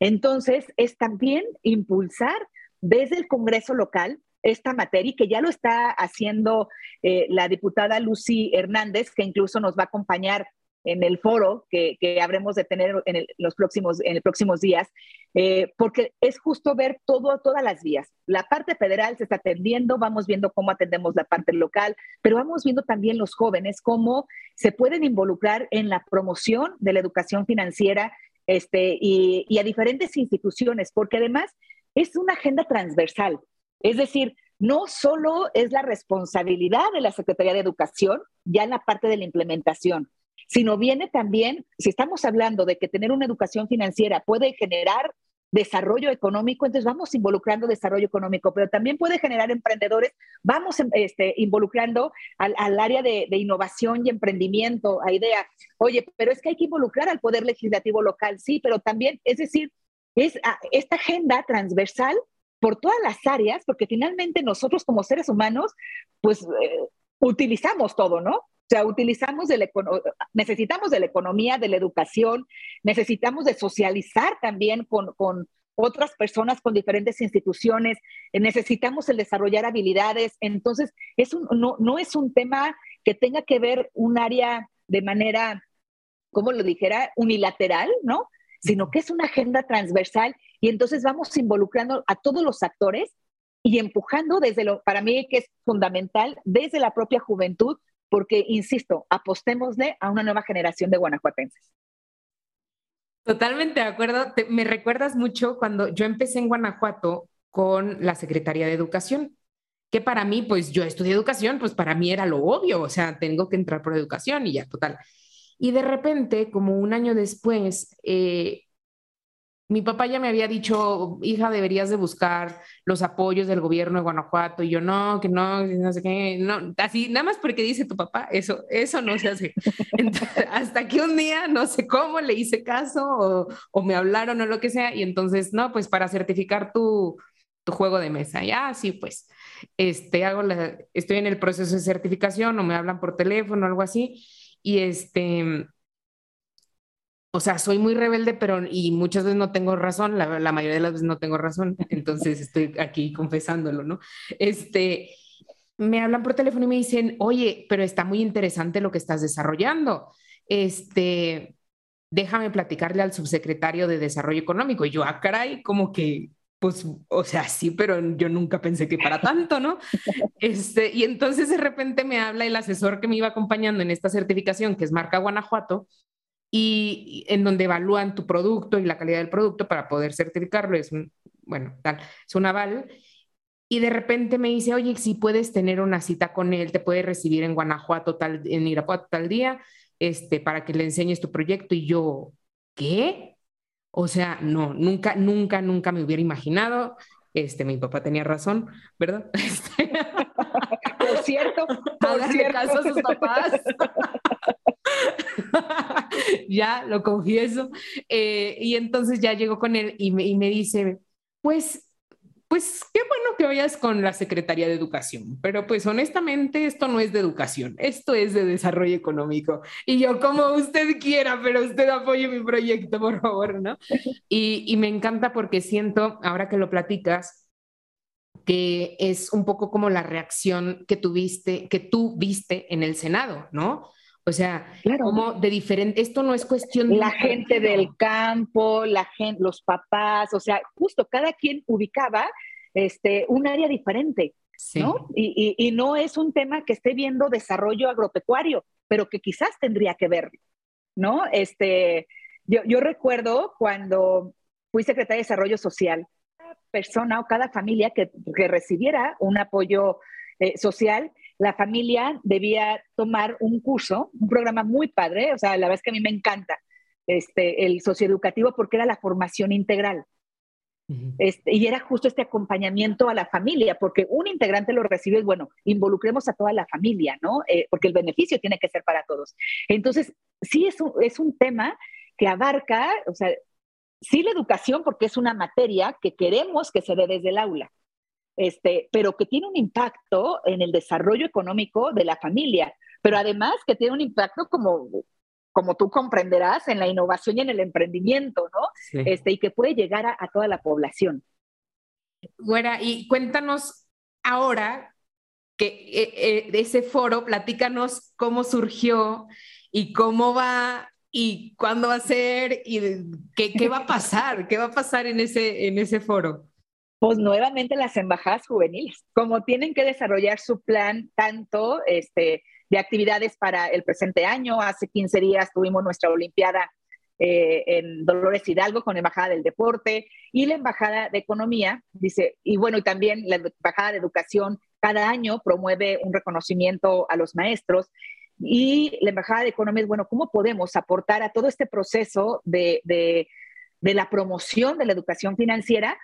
Entonces, es también impulsar desde el Congreso local esta materia que ya lo está haciendo eh, la diputada Lucy Hernández, que incluso nos va a acompañar en el foro que, habremos de tener en, los próximos, en los próximos días, eh, porque es justo ver todo, todas las vías. La parte federal se está atendiendo, vamos viendo cómo atendemos la parte local, pero vamos viendo también los jóvenes cómo se pueden involucrar en la promoción de la educación financiera este, y, a diferentes instituciones, porque además es una agenda transversal. Es decir, no solo es la responsabilidad de la Secretaría de Educación, ya en la parte de la implementación, sino viene también, si estamos hablando de que tener una educación financiera puede generar desarrollo económico, entonces vamos involucrando desarrollo económico, pero también puede generar emprendedores, vamos este, involucrando al, área de, innovación y emprendimiento, a idea, oye, pero es que hay que involucrar al poder legislativo local, sí, pero también, es decir, es esta agenda transversal por todas las áreas, porque finalmente nosotros como seres humanos, pues eh, utilizamos todo, ¿no? O sea, utilizamos de necesitamos de la economía, de la educación, necesitamos de socializar también con, con otras personas, con diferentes instituciones, necesitamos el desarrollar habilidades. Entonces, es un, no, no es un tema que tenga que ver un área de manera, como lo dijera, unilateral, ¿no? Sino que es una agenda transversal y entonces vamos involucrando a todos los actores y empujando desde lo, para mí que es fundamental, desde la propia juventud, porque, insisto, apostémosle a una nueva generación de guanajuatenses. Totalmente de acuerdo. me recuerdas mucho cuando yo empecé en Guanajuato con la Secretaría de Educación, que para mí, pues yo estudié educación, pues para mí era lo obvio, o sea, tengo que entrar por educación y ya, total. Y de repente, como un año después, eh, mi papá ya me había dicho, hija, deberías de buscar los apoyos del gobierno de Guanajuato. Y yo, no, que no, no sé qué, no, así, nada más porque dice tu papá, eso, eso no se hace. hasta que un día, no sé cómo, le hice caso o, me hablaron o lo que sea. Y entonces, no, pues para certificar tu, juego de mesa. Ya, sí, pues, este, hago estoy en el proceso de certificación o me hablan por teléfono o algo así. Y este, o sea, soy muy rebelde, pero y muchas veces no tengo razón, la, mayoría de las veces no tengo razón, entonces estoy aquí confesándolo, ¿no? Este, me hablan por teléfono y me dicen, oye, pero está muy interesante lo que estás desarrollando. Este, déjame platicarle al subsecretario de Desarrollo Económico. Y yo, ah, caray, como que, pues, o sea, sí, pero yo nunca pensé que para tanto, ¿no? Este, y entonces de repente me habla el asesor que me iba acompañando en esta certificación, que es Marca Guanajuato, y en donde evalúan tu producto y la calidad del producto para poder certificarlo. Es un, bueno, tal, es un aval. Y de repente me dice, oye, si puedes tener una cita con él, te puede recibir en Guanajuato, tal, en Irapuato tal día, este, para que le enseñes tu proyecto. Y yo, ¿qué? O sea, no, nunca, nunca, nunca me hubiera imaginado. Este, mi papá tenía razón, ¿verdad? Este, por cierto, por cierto. caso a sus papás. ya, lo confieso. Eh, y entonces ya llego con él y me, y me dice, pues, pues qué bueno que vayas con la Secretaría de Educación, pero pues honestamente esto no es de educación, esto es de desarrollo económico. Y yo, como usted quiera, pero usted apoye mi proyecto, por favor, ¿no? Y, y me encanta porque siento, ahora que lo platicas, que es un poco como la reacción que tuviste, que tú viste en el Senado, ¿no? O sea, como de diferente, esto no es cuestión de... La gente del campo, la gente, los papás, o sea, justo cada quien ubicaba este, un área diferente, ¿no? Y, y, no es un tema que esté viendo desarrollo agropecuario, pero que quizás tendría que ver, ¿no? Este, yo, yo recuerdo cuando fui secretaria de Desarrollo Social, persona o cada familia que, que recibiera un apoyo eh, social, la familia debía tomar un curso, un programa muy padre, o sea, la verdad es que a mí me encanta este, el socioeducativo porque era la formación integral. Este, y era justo este acompañamiento a la familia, porque un integrante lo recibe, bueno, involucremos a toda la familia, ¿no? Eh, porque el beneficio tiene que ser para todos. Entonces, sí es un, es un tema que abarca, o sea, sí la educación, porque es una materia que queremos que se dé desde el aula, este, pero que tiene un impacto en el desarrollo económico de la familia, pero además que tiene un impacto como, como tú comprenderás en la innovación y en el emprendimiento, ¿no? Este, y que puede llegar a, toda la población. Güera, y cuéntanos ahora que eh, eh, ese foro, platícanos cómo surgió y cómo va y cuándo va a ser y qué, qué va a pasar, qué va a pasar en ese, en ese foro pues nuevamente las embajadas juveniles, como tienen que desarrollar su plan tanto este, de actividades para el presente año. Hace 15 días tuvimos nuestra Olimpiada eh, en Dolores Hidalgo con la Embajada del Deporte y la Embajada de Economía, dice, y bueno, y también la Embajada de Educación cada año promueve un reconocimiento a los maestros. Y la Embajada de Economía es, bueno, ¿cómo podemos aportar a todo este proceso de de la promoción de la educación financiera,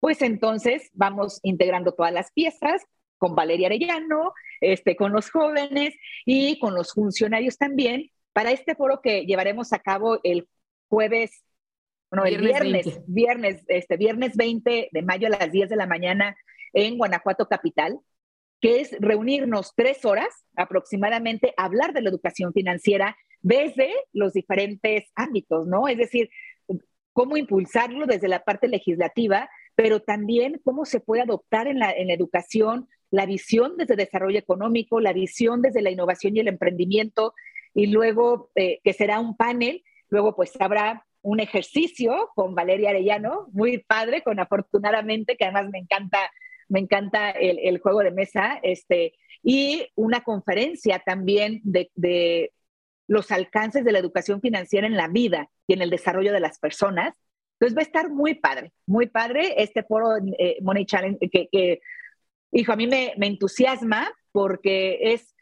pues entonces vamos integrando todas las piezas con Valeria Arellano, este, con los jóvenes y con los funcionarios también, para este foro que llevaremos a cabo el jueves, no, el viernes, viernes, este, viernes 20 de mayo a las 10 de la mañana en Guanajuato Capital, que es reunirnos tres horas aproximadamente, hablar de la educación financiera desde los diferentes ámbitos, ¿no? Es decir, cómo impulsarlo desde la parte legislativa, pero también cómo se puede adoptar en la, en la educación la visión desde desarrollo económico, la visión desde la innovación y el emprendimiento, y luego eh, que será un panel, luego pues habrá un ejercicio con Valeria Arellano, muy padre, con afortunadamente, que además me encanta, me encanta el, juego de mesa, este, y una conferencia también de, de, los alcances de la educación financiera en la vida y en el desarrollo de las personas. Entonces va a estar muy padre, muy padre este foro eh, Money Challenge que, que, hijo, a mí me, me entusiasma porque es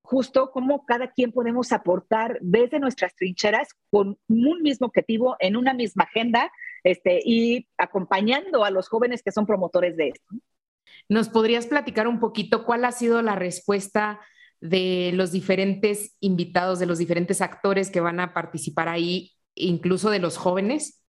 justo cómo cada quien podemos aportar desde nuestras trincheras con un mismo objetivo, en una misma agenda, este, y acompañando a los jóvenes que son promotores de esto. ¿Nos podrías platicar un poquito cuál ha sido la respuesta de los diferentes invitados, de los diferentes actores que van a participar ahí, incluso de los jóvenes?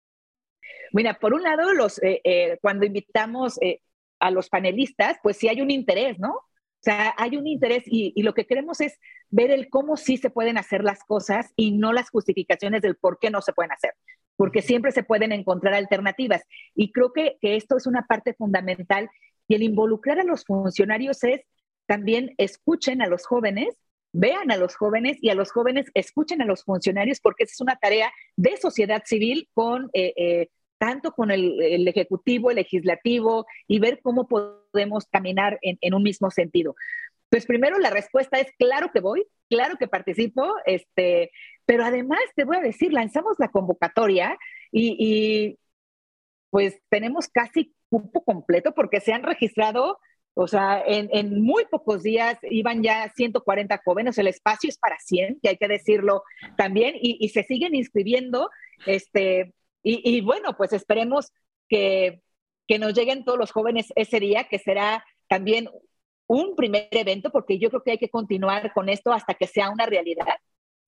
Mira, por un lado, los, eh, eh, cuando invitamos eh, a los panelistas, pues sí hay un interés, ¿no? O sea, hay un interés y, lo que queremos es ver el cómo sí se pueden hacer las cosas y no las justificaciones del por qué no se pueden hacer, porque siempre se pueden encontrar alternativas. Y creo que, que esto es una parte fundamental y el involucrar a los funcionarios es también escuchen a los jóvenes, vean a los jóvenes y a los jóvenes escuchen a los funcionarios porque esa es una tarea de sociedad civil con eh, eh, tanto con el, ejecutivo, el legislativo y ver cómo podemos caminar en, un mismo sentido. Pues primero la respuesta es claro que voy, claro que participo, este, pero además te voy a decir, lanzamos la convocatoria y, y pues tenemos casi cupo completo porque se han registrado, o sea, en, muy pocos días iban ya 140 jóvenes, el espacio es para 100, que hay que decirlo también, y, y se siguen inscribiendo, este, y, bueno, pues esperemos que, que nos lleguen todos los jóvenes ese día, que será también un primer evento, porque yo creo que hay que continuar con esto hasta que sea una realidad.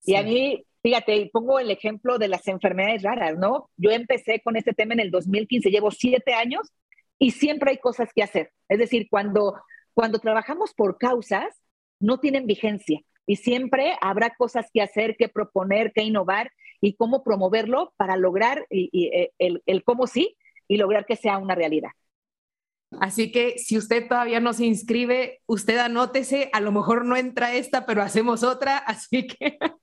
Y a mí, fíjate, pongo el ejemplo de las enfermedades raras, ¿no? Yo empecé con este tema en el 2015, llevo siete años y siempre hay cosas que hacer. Es decir, cuando, cuando trabajamos por causas, no tienen vigencia y siempre habrá cosas que hacer, que proponer, que innovar y cómo promoverlo para lograr eh, el, el cómo sí y lograr que sea una realidad. Así que si usted todavía no se inscribe, usted anótese, a lo mejor no entra esta, pero hacemos otra, así que...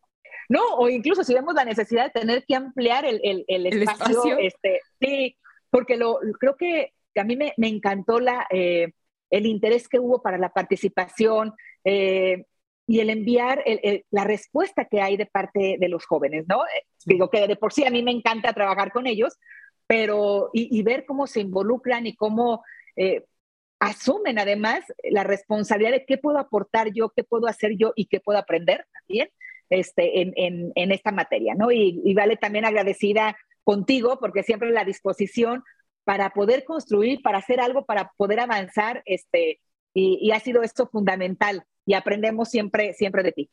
No, o incluso si vemos la necesidad de tener que ampliar el, el, el, espacio, Este, sí, porque lo, creo que, a mí me, me encantó la, eh, el interés que hubo para la participación, eh, y el enviar la respuesta que hay de parte de los jóvenes, ¿no? Eh, digo que de por sí a mí me encanta trabajar con ellos, pero y, ver cómo se involucran y cómo eh, asumen además la responsabilidad de qué puedo aportar yo, qué puedo hacer yo y qué puedo aprender también este, en, en, en esta materia, ¿no? Y, vale también agradecida contigo porque siempre la disposición para poder construir, para hacer algo, para poder avanzar, este, y, y ha sido esto fundamental y aprendemos siempre, siempre de ti.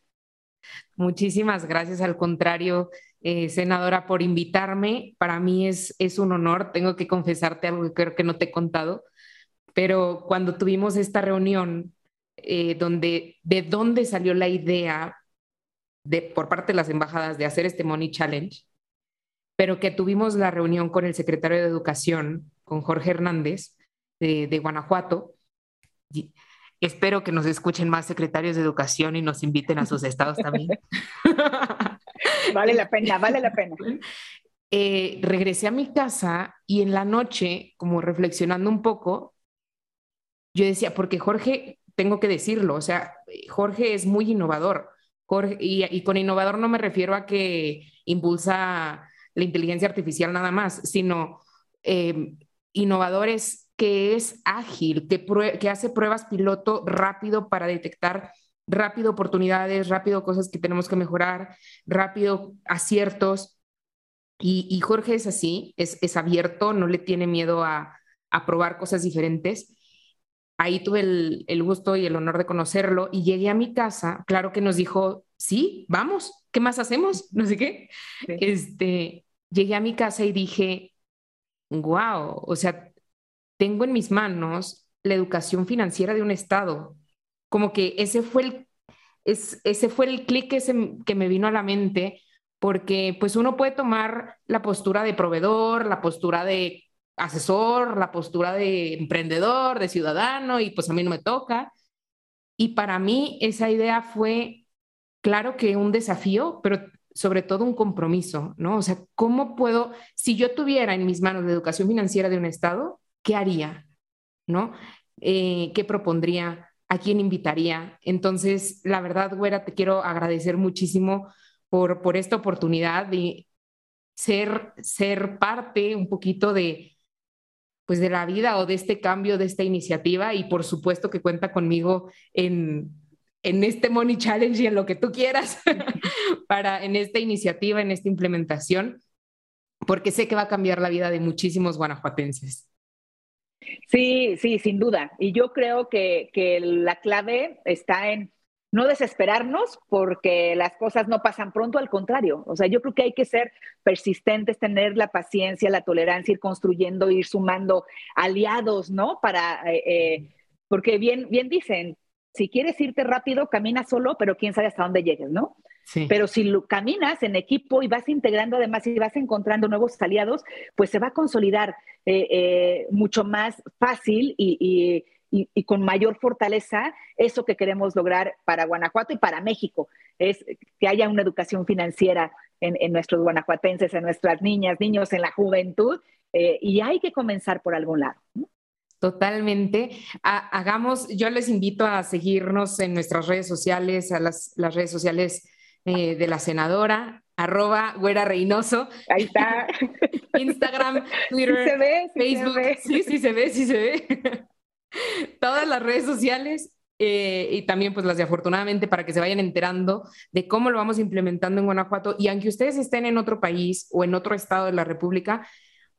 Muchísimas gracias, al contrario, eh, senadora, por invitarme. Para mí es, es un honor. Tengo que confesarte algo que creo que no te he contado, pero cuando tuvimos esta reunión, eh, donde, de dónde salió la idea de, por parte de las embajadas de hacer este Money Challenge, pero que tuvimos la reunión con el secretario de Educación, con Jorge Hernández, de, de Guanajuato, Espero que nos escuchen más secretarios de educación y nos inviten a sus estados también. vale la pena, vale la pena. Eh, regresé a mi casa y en la noche, como reflexionando un poco, yo decía, porque Jorge, tengo que decirlo, o sea, Jorge es muy innovador. y, con innovador no me refiero a que impulsa la inteligencia artificial nada más, sino eh, innovadores que es ágil, que, que hace pruebas piloto rápido para detectar rápido oportunidades, rápido cosas que tenemos que mejorar, rápido aciertos. Y, Jorge es así, es, es, abierto, no le tiene miedo a, a probar cosas diferentes. Ahí tuve el, el, gusto y el honor de conocerlo y llegué a mi casa, claro que nos dijo, sí, vamos, ¿qué más hacemos? No sé qué. Este, llegué a mi casa y dije, wow, o sea, tengo en mis manos la educación financiera de un Estado. Como que ese fue el, es, ese fue el clic que me vino a la mente, porque pues uno puede tomar la postura de proveedor, la postura de asesor, la postura de emprendedor, de ciudadano, y pues a mí no me toca. Y para mí esa idea fue, claro que un desafío, pero sobre todo un compromiso, ¿no? O sea, ¿cómo puedo, si yo tuviera en mis manos la educación financiera de un Estado, ¿qué haría? ¿No? Eh, ¿Qué propondría? ¿A quién invitaría? Entonces, la verdad, güera, te quiero agradecer muchísimo por, por esta oportunidad de ser, ser parte un poquito de, pues de la vida o de este cambio, de esta iniciativa y por supuesto que cuenta conmigo en, en este Money Challenge y en lo que tú quieras para en esta iniciativa, en esta implementación, porque sé que va a cambiar la vida de muchísimos guanajuatenses. Sí, sí, sin duda. Y yo creo que, que la clave está en no desesperarnos porque las cosas no pasan pronto, al contrario. O sea, yo creo que hay que ser persistentes, tener la paciencia, la tolerancia, ir construyendo, ir sumando aliados, ¿no? Para, eh, eh, porque bien, bien dicen, si quieres irte rápido, camina solo, pero quién sabe hasta dónde llegues, ¿no? Sí. Pero si lo, caminas en equipo y vas integrando además y vas encontrando nuevos aliados, pues se va a consolidar eh, mucho más fácil y, y, con mayor fortaleza eso que queremos lograr para Guanajuato y para México, es que haya una educación financiera en, en nuestros guanajuatenses, en nuestras niñas, niños, en la juventud, eh, y hay que comenzar por algún lado. ¿no? Totalmente. hagamos, yo les invito a seguirnos en nuestras redes sociales, a las, las redes sociales eh, de la senadora, arroba Güera Reynoso. Ahí está. Instagram, Twitter, se ve, Facebook. Sí, sí se ve, sí se ve. Todas las redes sociales eh, y también pues las de afortunadamente para que se vayan enterando de cómo lo vamos implementando en Guanajuato. Y aunque ustedes estén en otro país o en otro estado de la República,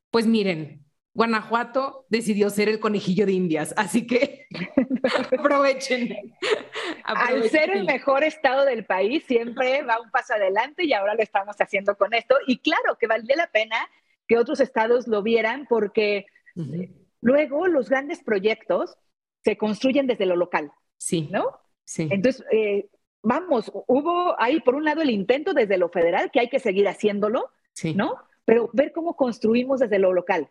pues miren, Guanajuato decidió ser el conejillo de Indias, así que aprovechen, Al ser el mejor estado del país, siempre va un paso adelante y ahora lo estamos haciendo con esto. Y claro que valdría la pena que otros estados lo vieran porque luego los grandes proyectos se construyen desde lo local. Sí. ¿No? Sí. Entonces, eh, vamos, hubo ahí por un lado el intento desde lo federal, que hay que seguir haciéndolo, sí. ¿no? Pero ver cómo construimos desde lo local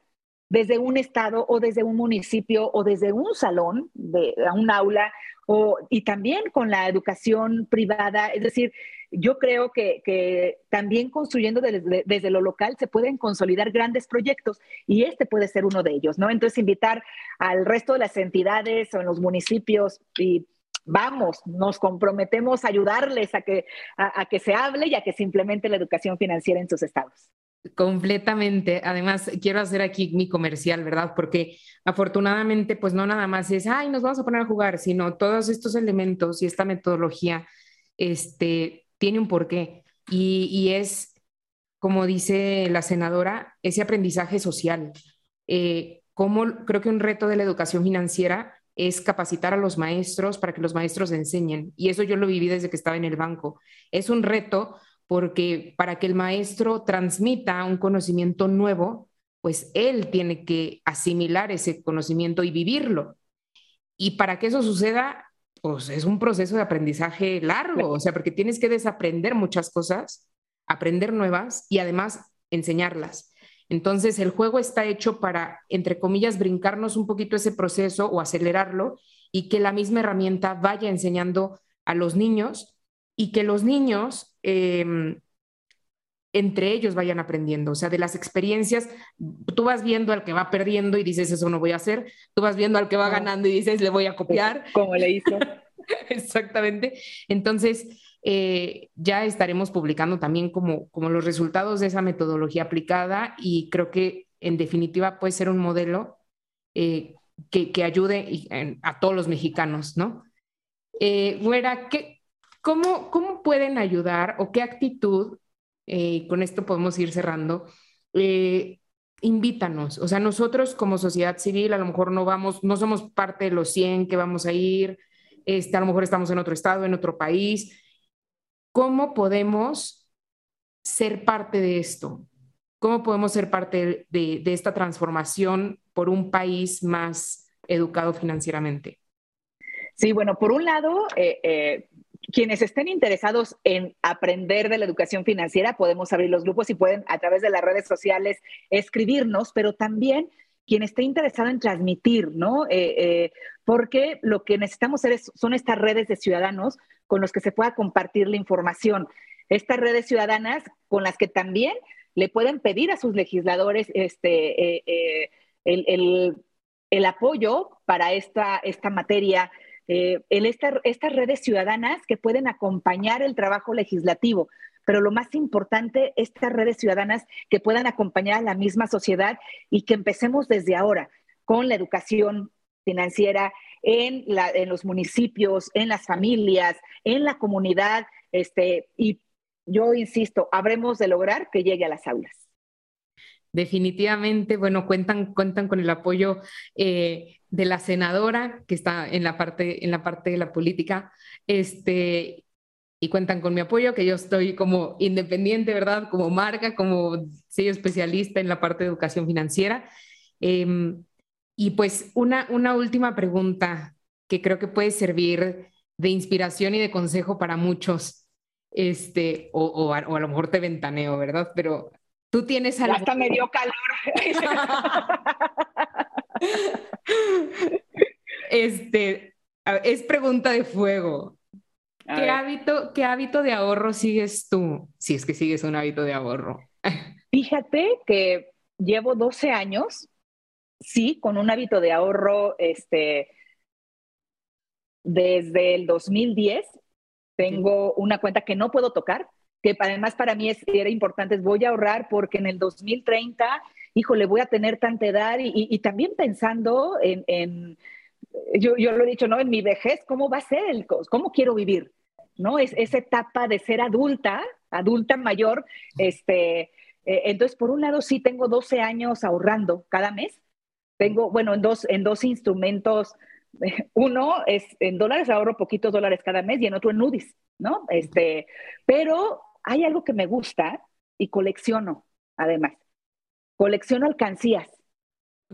desde un estado o desde un municipio o desde un salón, de, un aula, o, y también con la educación privada. Es decir, yo creo que, también construyendo desde, desde, lo local se pueden consolidar grandes proyectos y este puede ser uno de ellos, ¿no? Entonces, invitar al resto de las entidades o en los municipios y vamos, nos comprometemos a ayudarles a que, a que se hable y a que se implemente la educación financiera en sus estados. Completamente. Además, quiero hacer aquí mi comercial, ¿verdad? Porque afortunadamente, pues no nada más es, ay, nos vamos a poner a jugar, sino todos estos elementos y esta metodología, este, tiene un porqué. Y, es, como dice la senadora, ese aprendizaje social. Eh, como creo que un reto de la educación financiera es capacitar a los maestros para que los maestros enseñen. Y eso yo lo viví desde que estaba en el banco. Es un reto porque para que el maestro transmita un conocimiento nuevo, pues él tiene que asimilar ese conocimiento y vivirlo. Y para que eso suceda, pues es un proceso de aprendizaje largo, o sea, porque tienes que desaprender muchas cosas, aprender nuevas y además enseñarlas. Entonces, el juego está hecho para, entre comillas, brincarnos un poquito ese proceso o acelerarlo y que la misma herramienta vaya enseñando a los niños y que los niños Em, entre ellos vayan aprendiendo, o sea, de las experiencias, tú vas viendo al que va perdiendo y dices, eso no voy a hacer, tú vas viendo al que va ganando y dices, le voy a copiar. Como le hizo. Exactamente. Entonces, eh, ya estaremos publicando también como, como los resultados de esa metodología aplicada y creo que en definitiva puede ser un modelo eh, que, que, ayude a todos los mexicanos, ¿no? Eh, Güera, ¿qué, ¿Cómo, ¿Cómo pueden ayudar o qué actitud eh, con esto podemos ir cerrando, eh, invítanos, o sea, nosotros como sociedad civil a lo mejor no vamos, no somos parte de los 100 que vamos a ir, este, a lo mejor estamos en otro estado, en otro país. ¿Cómo podemos ser parte de esto? ¿Cómo podemos ser parte de, esta transformación por un país más educado financieramente? Sí, bueno, por un lado, eh, eh, quienes estén interesados en aprender de la educación financiera, podemos abrir los grupos y pueden a través de las redes sociales escribirnos, pero también quien esté interesado en transmitir, ¿no? Eh, eh, porque lo que necesitamos hacer son estas redes de ciudadanos con los que se pueda compartir la información. Estas redes ciudadanas con las que también le pueden pedir a sus legisladores este, eh, el, el, apoyo para esta, esta materia eh, en estas redes ciudadanas que pueden acompañar el trabajo legislativo. Pero lo más importante, estas redes ciudadanas que puedan acompañar a la misma sociedad y que empecemos desde ahora con la educación financiera en, los municipios, en las familias, en la comunidad. Este, y yo insisto, habremos de lograr que llegue a las aulas definitivamente, bueno, cuentan, cuentan con el apoyo eh, de la senadora que está en la parte, en la parte de la política, este, y cuentan con mi apoyo, que yo estoy como independiente, ¿verdad? Como marca, como sello especialista en la parte de educación financiera. Em, y pues una, una última pregunta que creo que puede servir de inspiración y de consejo para muchos, este, o, o a lo mejor te ventaneo, ¿verdad? Pero tú tienes algo... Hasta me dio calor. este, es pregunta de fuego. ¿Qué hábito, ¿Qué hábito de ahorro sigues tú? Si es que sigues un hábito de ahorro. Fíjate que llevo 12 años, sí, con un hábito de ahorro, este, desde el 2010. Tengo una cuenta que no puedo tocar, que además para mí es, era importante, voy a ahorrar porque en el 2030 híjole, voy a tener tanta edad y, también pensando en, yo, yo, lo he dicho, ¿no? En mi vejez, ¿cómo va a ser el, cómo quiero vivir? ¿No? Es esa etapa de ser adulta, adulta mayor, este, eh, entonces, por un lado, sí tengo 12 años ahorrando cada mes. Tengo, bueno, en dos, en dos instrumentos. Uno es en dólares, ahorro poquitos dólares cada mes y en otro en NUDIS, ¿no? Este, pero hay algo que me gusta y colecciono, además colecciono alcancías.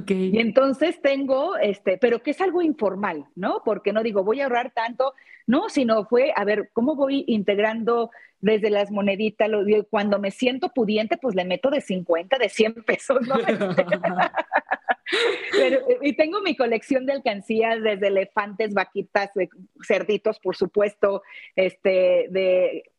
Y entonces tengo, este, pero que es algo informal, ¿no? Porque no digo, voy a ahorrar tanto, no, sino fue, a ver, ¿cómo voy integrando desde las moneditas? Lo, cuando me siento pudiente, pues le meto de 50, de 100 pesos, ¿no? y tengo mi colección de alcancías desde elefantes, vaquitas, cerditos, por supuesto, este, de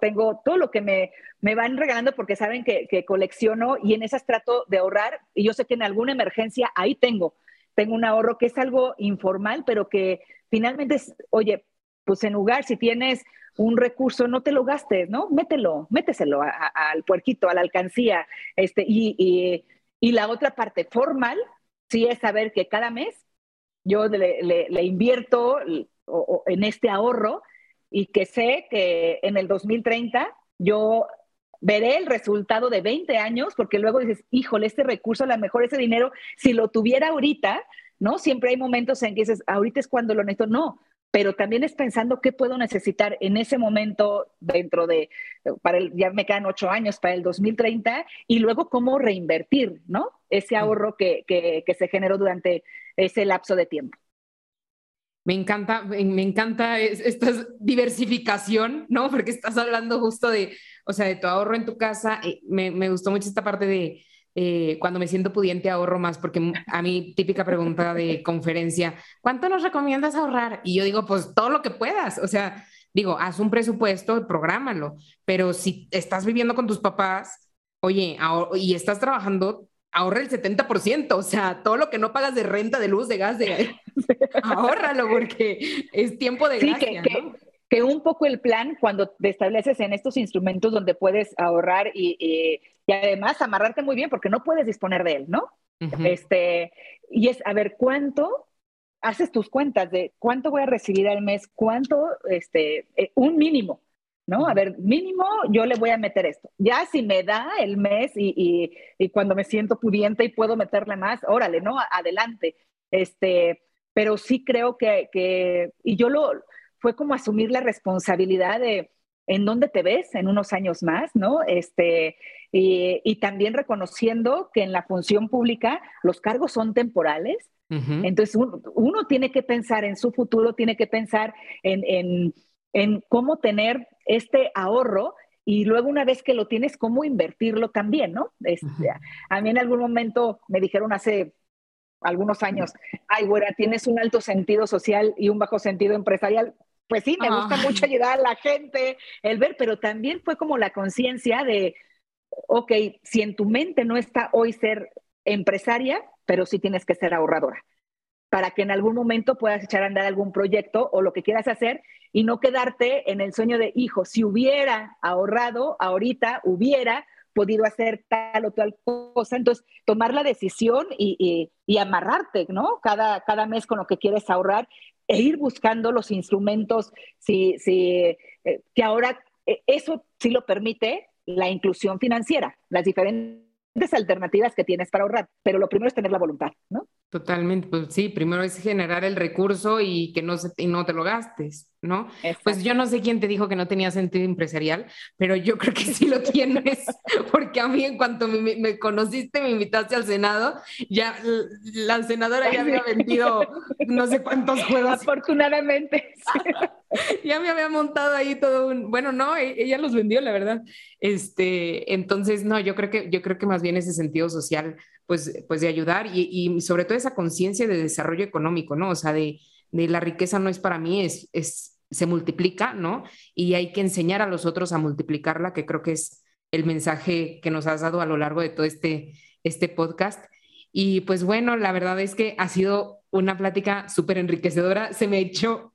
tengo todo lo que me, me van regalando porque saben que, colecciono y en esas trato de ahorrar y yo sé que en alguna emergencia ahí tengo, tengo un ahorro que es algo informal, pero que finalmente es, oye, pues en lugar, si tienes un recurso, no te lo gastes, ¿no? Mételo, méteselo al puerquito, a la alcancía. Este, y, la otra parte formal, sí es saber que cada mes yo le, invierto en este ahorro y que sé que en el 2030 yo veré el resultado de 20 años, porque luego dices, híjole, este recurso, a lo mejor ese dinero, si lo tuviera ahorita, ¿no? Siempre hay momentos en que dices, ahorita es cuando lo necesito, no, pero también es pensando qué puedo necesitar en ese momento dentro de, para el, ya me quedan ocho años para el 2030, y luego cómo reinvertir, ¿no? Ese ahorro que, que, que se generó durante ese lapso de tiempo. Me encanta, me encanta esta diversificación, ¿no? Porque estás hablando justo de, o sea, de tu ahorro en tu casa. Eh, me, me gustó mucho esta parte de eh, cuando me siento pudiente ahorro más, porque a mí típica pregunta de conferencia, ¿cuánto nos recomiendas ahorrar? Y yo digo, pues todo lo que puedas, o sea, digo, haz un presupuesto, prográmalo, pero si estás viviendo con tus papás, oye, y estás trabajando, ahorra el 70%, o sea, todo lo que no pagas de renta, de luz, de gas, de ahórralo porque es tiempo de gracia, que, un poco el plan cuando te estableces en estos instrumentos donde puedes ahorrar y, además amarrarte muy bien porque no puedes disponer de él, ¿no? Este, y es, a ver, ¿cuánto haces tus cuentas de cuánto voy a recibir al mes, cuánto, este, eh, un mínimo, ¿no? A ver, mínimo yo le voy a meter esto. Ya si me da el mes y, cuando me siento pudiente y puedo meterle más, órale, ¿no? Adelante. Este, pero sí creo que, que, y yo lo, fue como asumir la responsabilidad de en dónde te ves en unos años más, ¿no? Este, y, también reconociendo que en la función pública los cargos son temporales. Entonces uno, tiene que pensar en su futuro, tiene que pensar en, en, cómo tener este ahorro y luego una vez que lo tienes, cómo invertirlo también, ¿no? Este, A mí en algún momento me dijeron hace algunos años, ay, güera, tienes un alto sentido social y un bajo sentido empresarial. Pues sí, me gusta mucho ayudar a la gente, el ver, pero también fue como la conciencia de, ok, si en tu mente no está hoy ser empresaria, pero sí tienes que ser ahorradora, para que en algún momento puedas echar a andar algún proyecto o lo que quieras hacer y no quedarte en el sueño de, hijo, si hubiera ahorrado ahorita, hubiera podido hacer tal o tal cosa. Entonces, tomar la decisión y, amarrarte, ¿no? Cada, cada mes con lo que quieres ahorrar e ir buscando los instrumentos, si, si, eh, que ahora eh, eso sí lo permite la inclusión financiera, las diferentes alternativas que tienes para ahorrar, pero lo primero es tener la voluntad, ¿no? Totalmente, pues sí, primero es generar el recurso y que no, se, y no te lo gastes, ¿no? Pues yo no sé quién te dijo que no tenía sentido empresarial, pero yo creo que sí lo tienes, porque a mí en cuanto me, conociste, me invitaste al Senado, ya la senadora ya había vendido no sé cuántos juegos. Afortunadamente. ya me había montado ahí todo un, bueno, no, e, ella los vendió, la verdad. Este, entonces, no, yo creo que, yo creo que más bien ese sentido social pues, pues de ayudar y, sobre todo esa conciencia de desarrollo económico, ¿no? O sea, de, la riqueza no es para mí, es, es, se multiplica, ¿no? Y hay que enseñar a los otros a multiplicarla, que creo que es el mensaje que nos has dado a lo largo de todo este, este podcast. Y pues bueno, la verdad es que ha sido una plática súper enriquecedora, se me ha hecho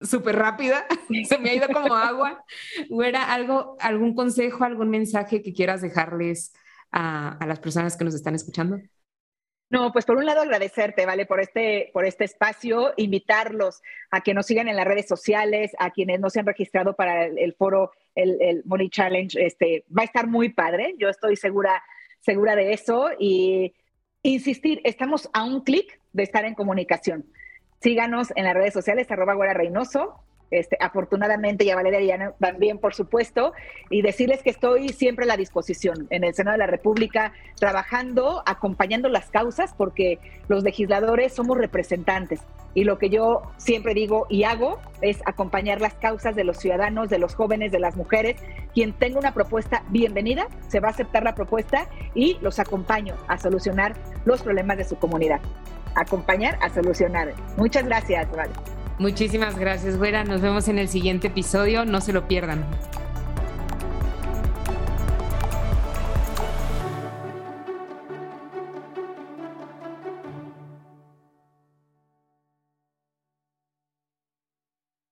súper rápida, se me ha ido como agua. ¿Hubiera algo, algún consejo, algún mensaje que quieras dejarles a, las personas que nos están escuchando? No, pues por un lado agradecerte, ¿vale? Por este, por este espacio, invitarlos a que nos sigan en las redes sociales, a quienes no se han registrado para el, foro, el, Money Challenge, este, va a estar muy padre, yo estoy segura, segura de eso y insistir, estamos a un clic de estar en comunicación. Síganos en las redes sociales, arroba Guara Reynoso, este, afortunadamente, y a Valeria también, por supuesto, y decirles que estoy siempre a la disposición en el Senado de la República, trabajando, acompañando las causas, porque los legisladores somos representantes. Y lo que yo siempre digo y hago es acompañar las causas de los ciudadanos, de los jóvenes, de las mujeres. Quien tenga una propuesta, bienvenida, se va a aceptar la propuesta y los acompaño a solucionar los problemas de su comunidad. Acompañar a solucionar. Muchas gracias, Vale. Muchísimas gracias, Güera. Nos vemos en el siguiente episodio. No se lo pierdan.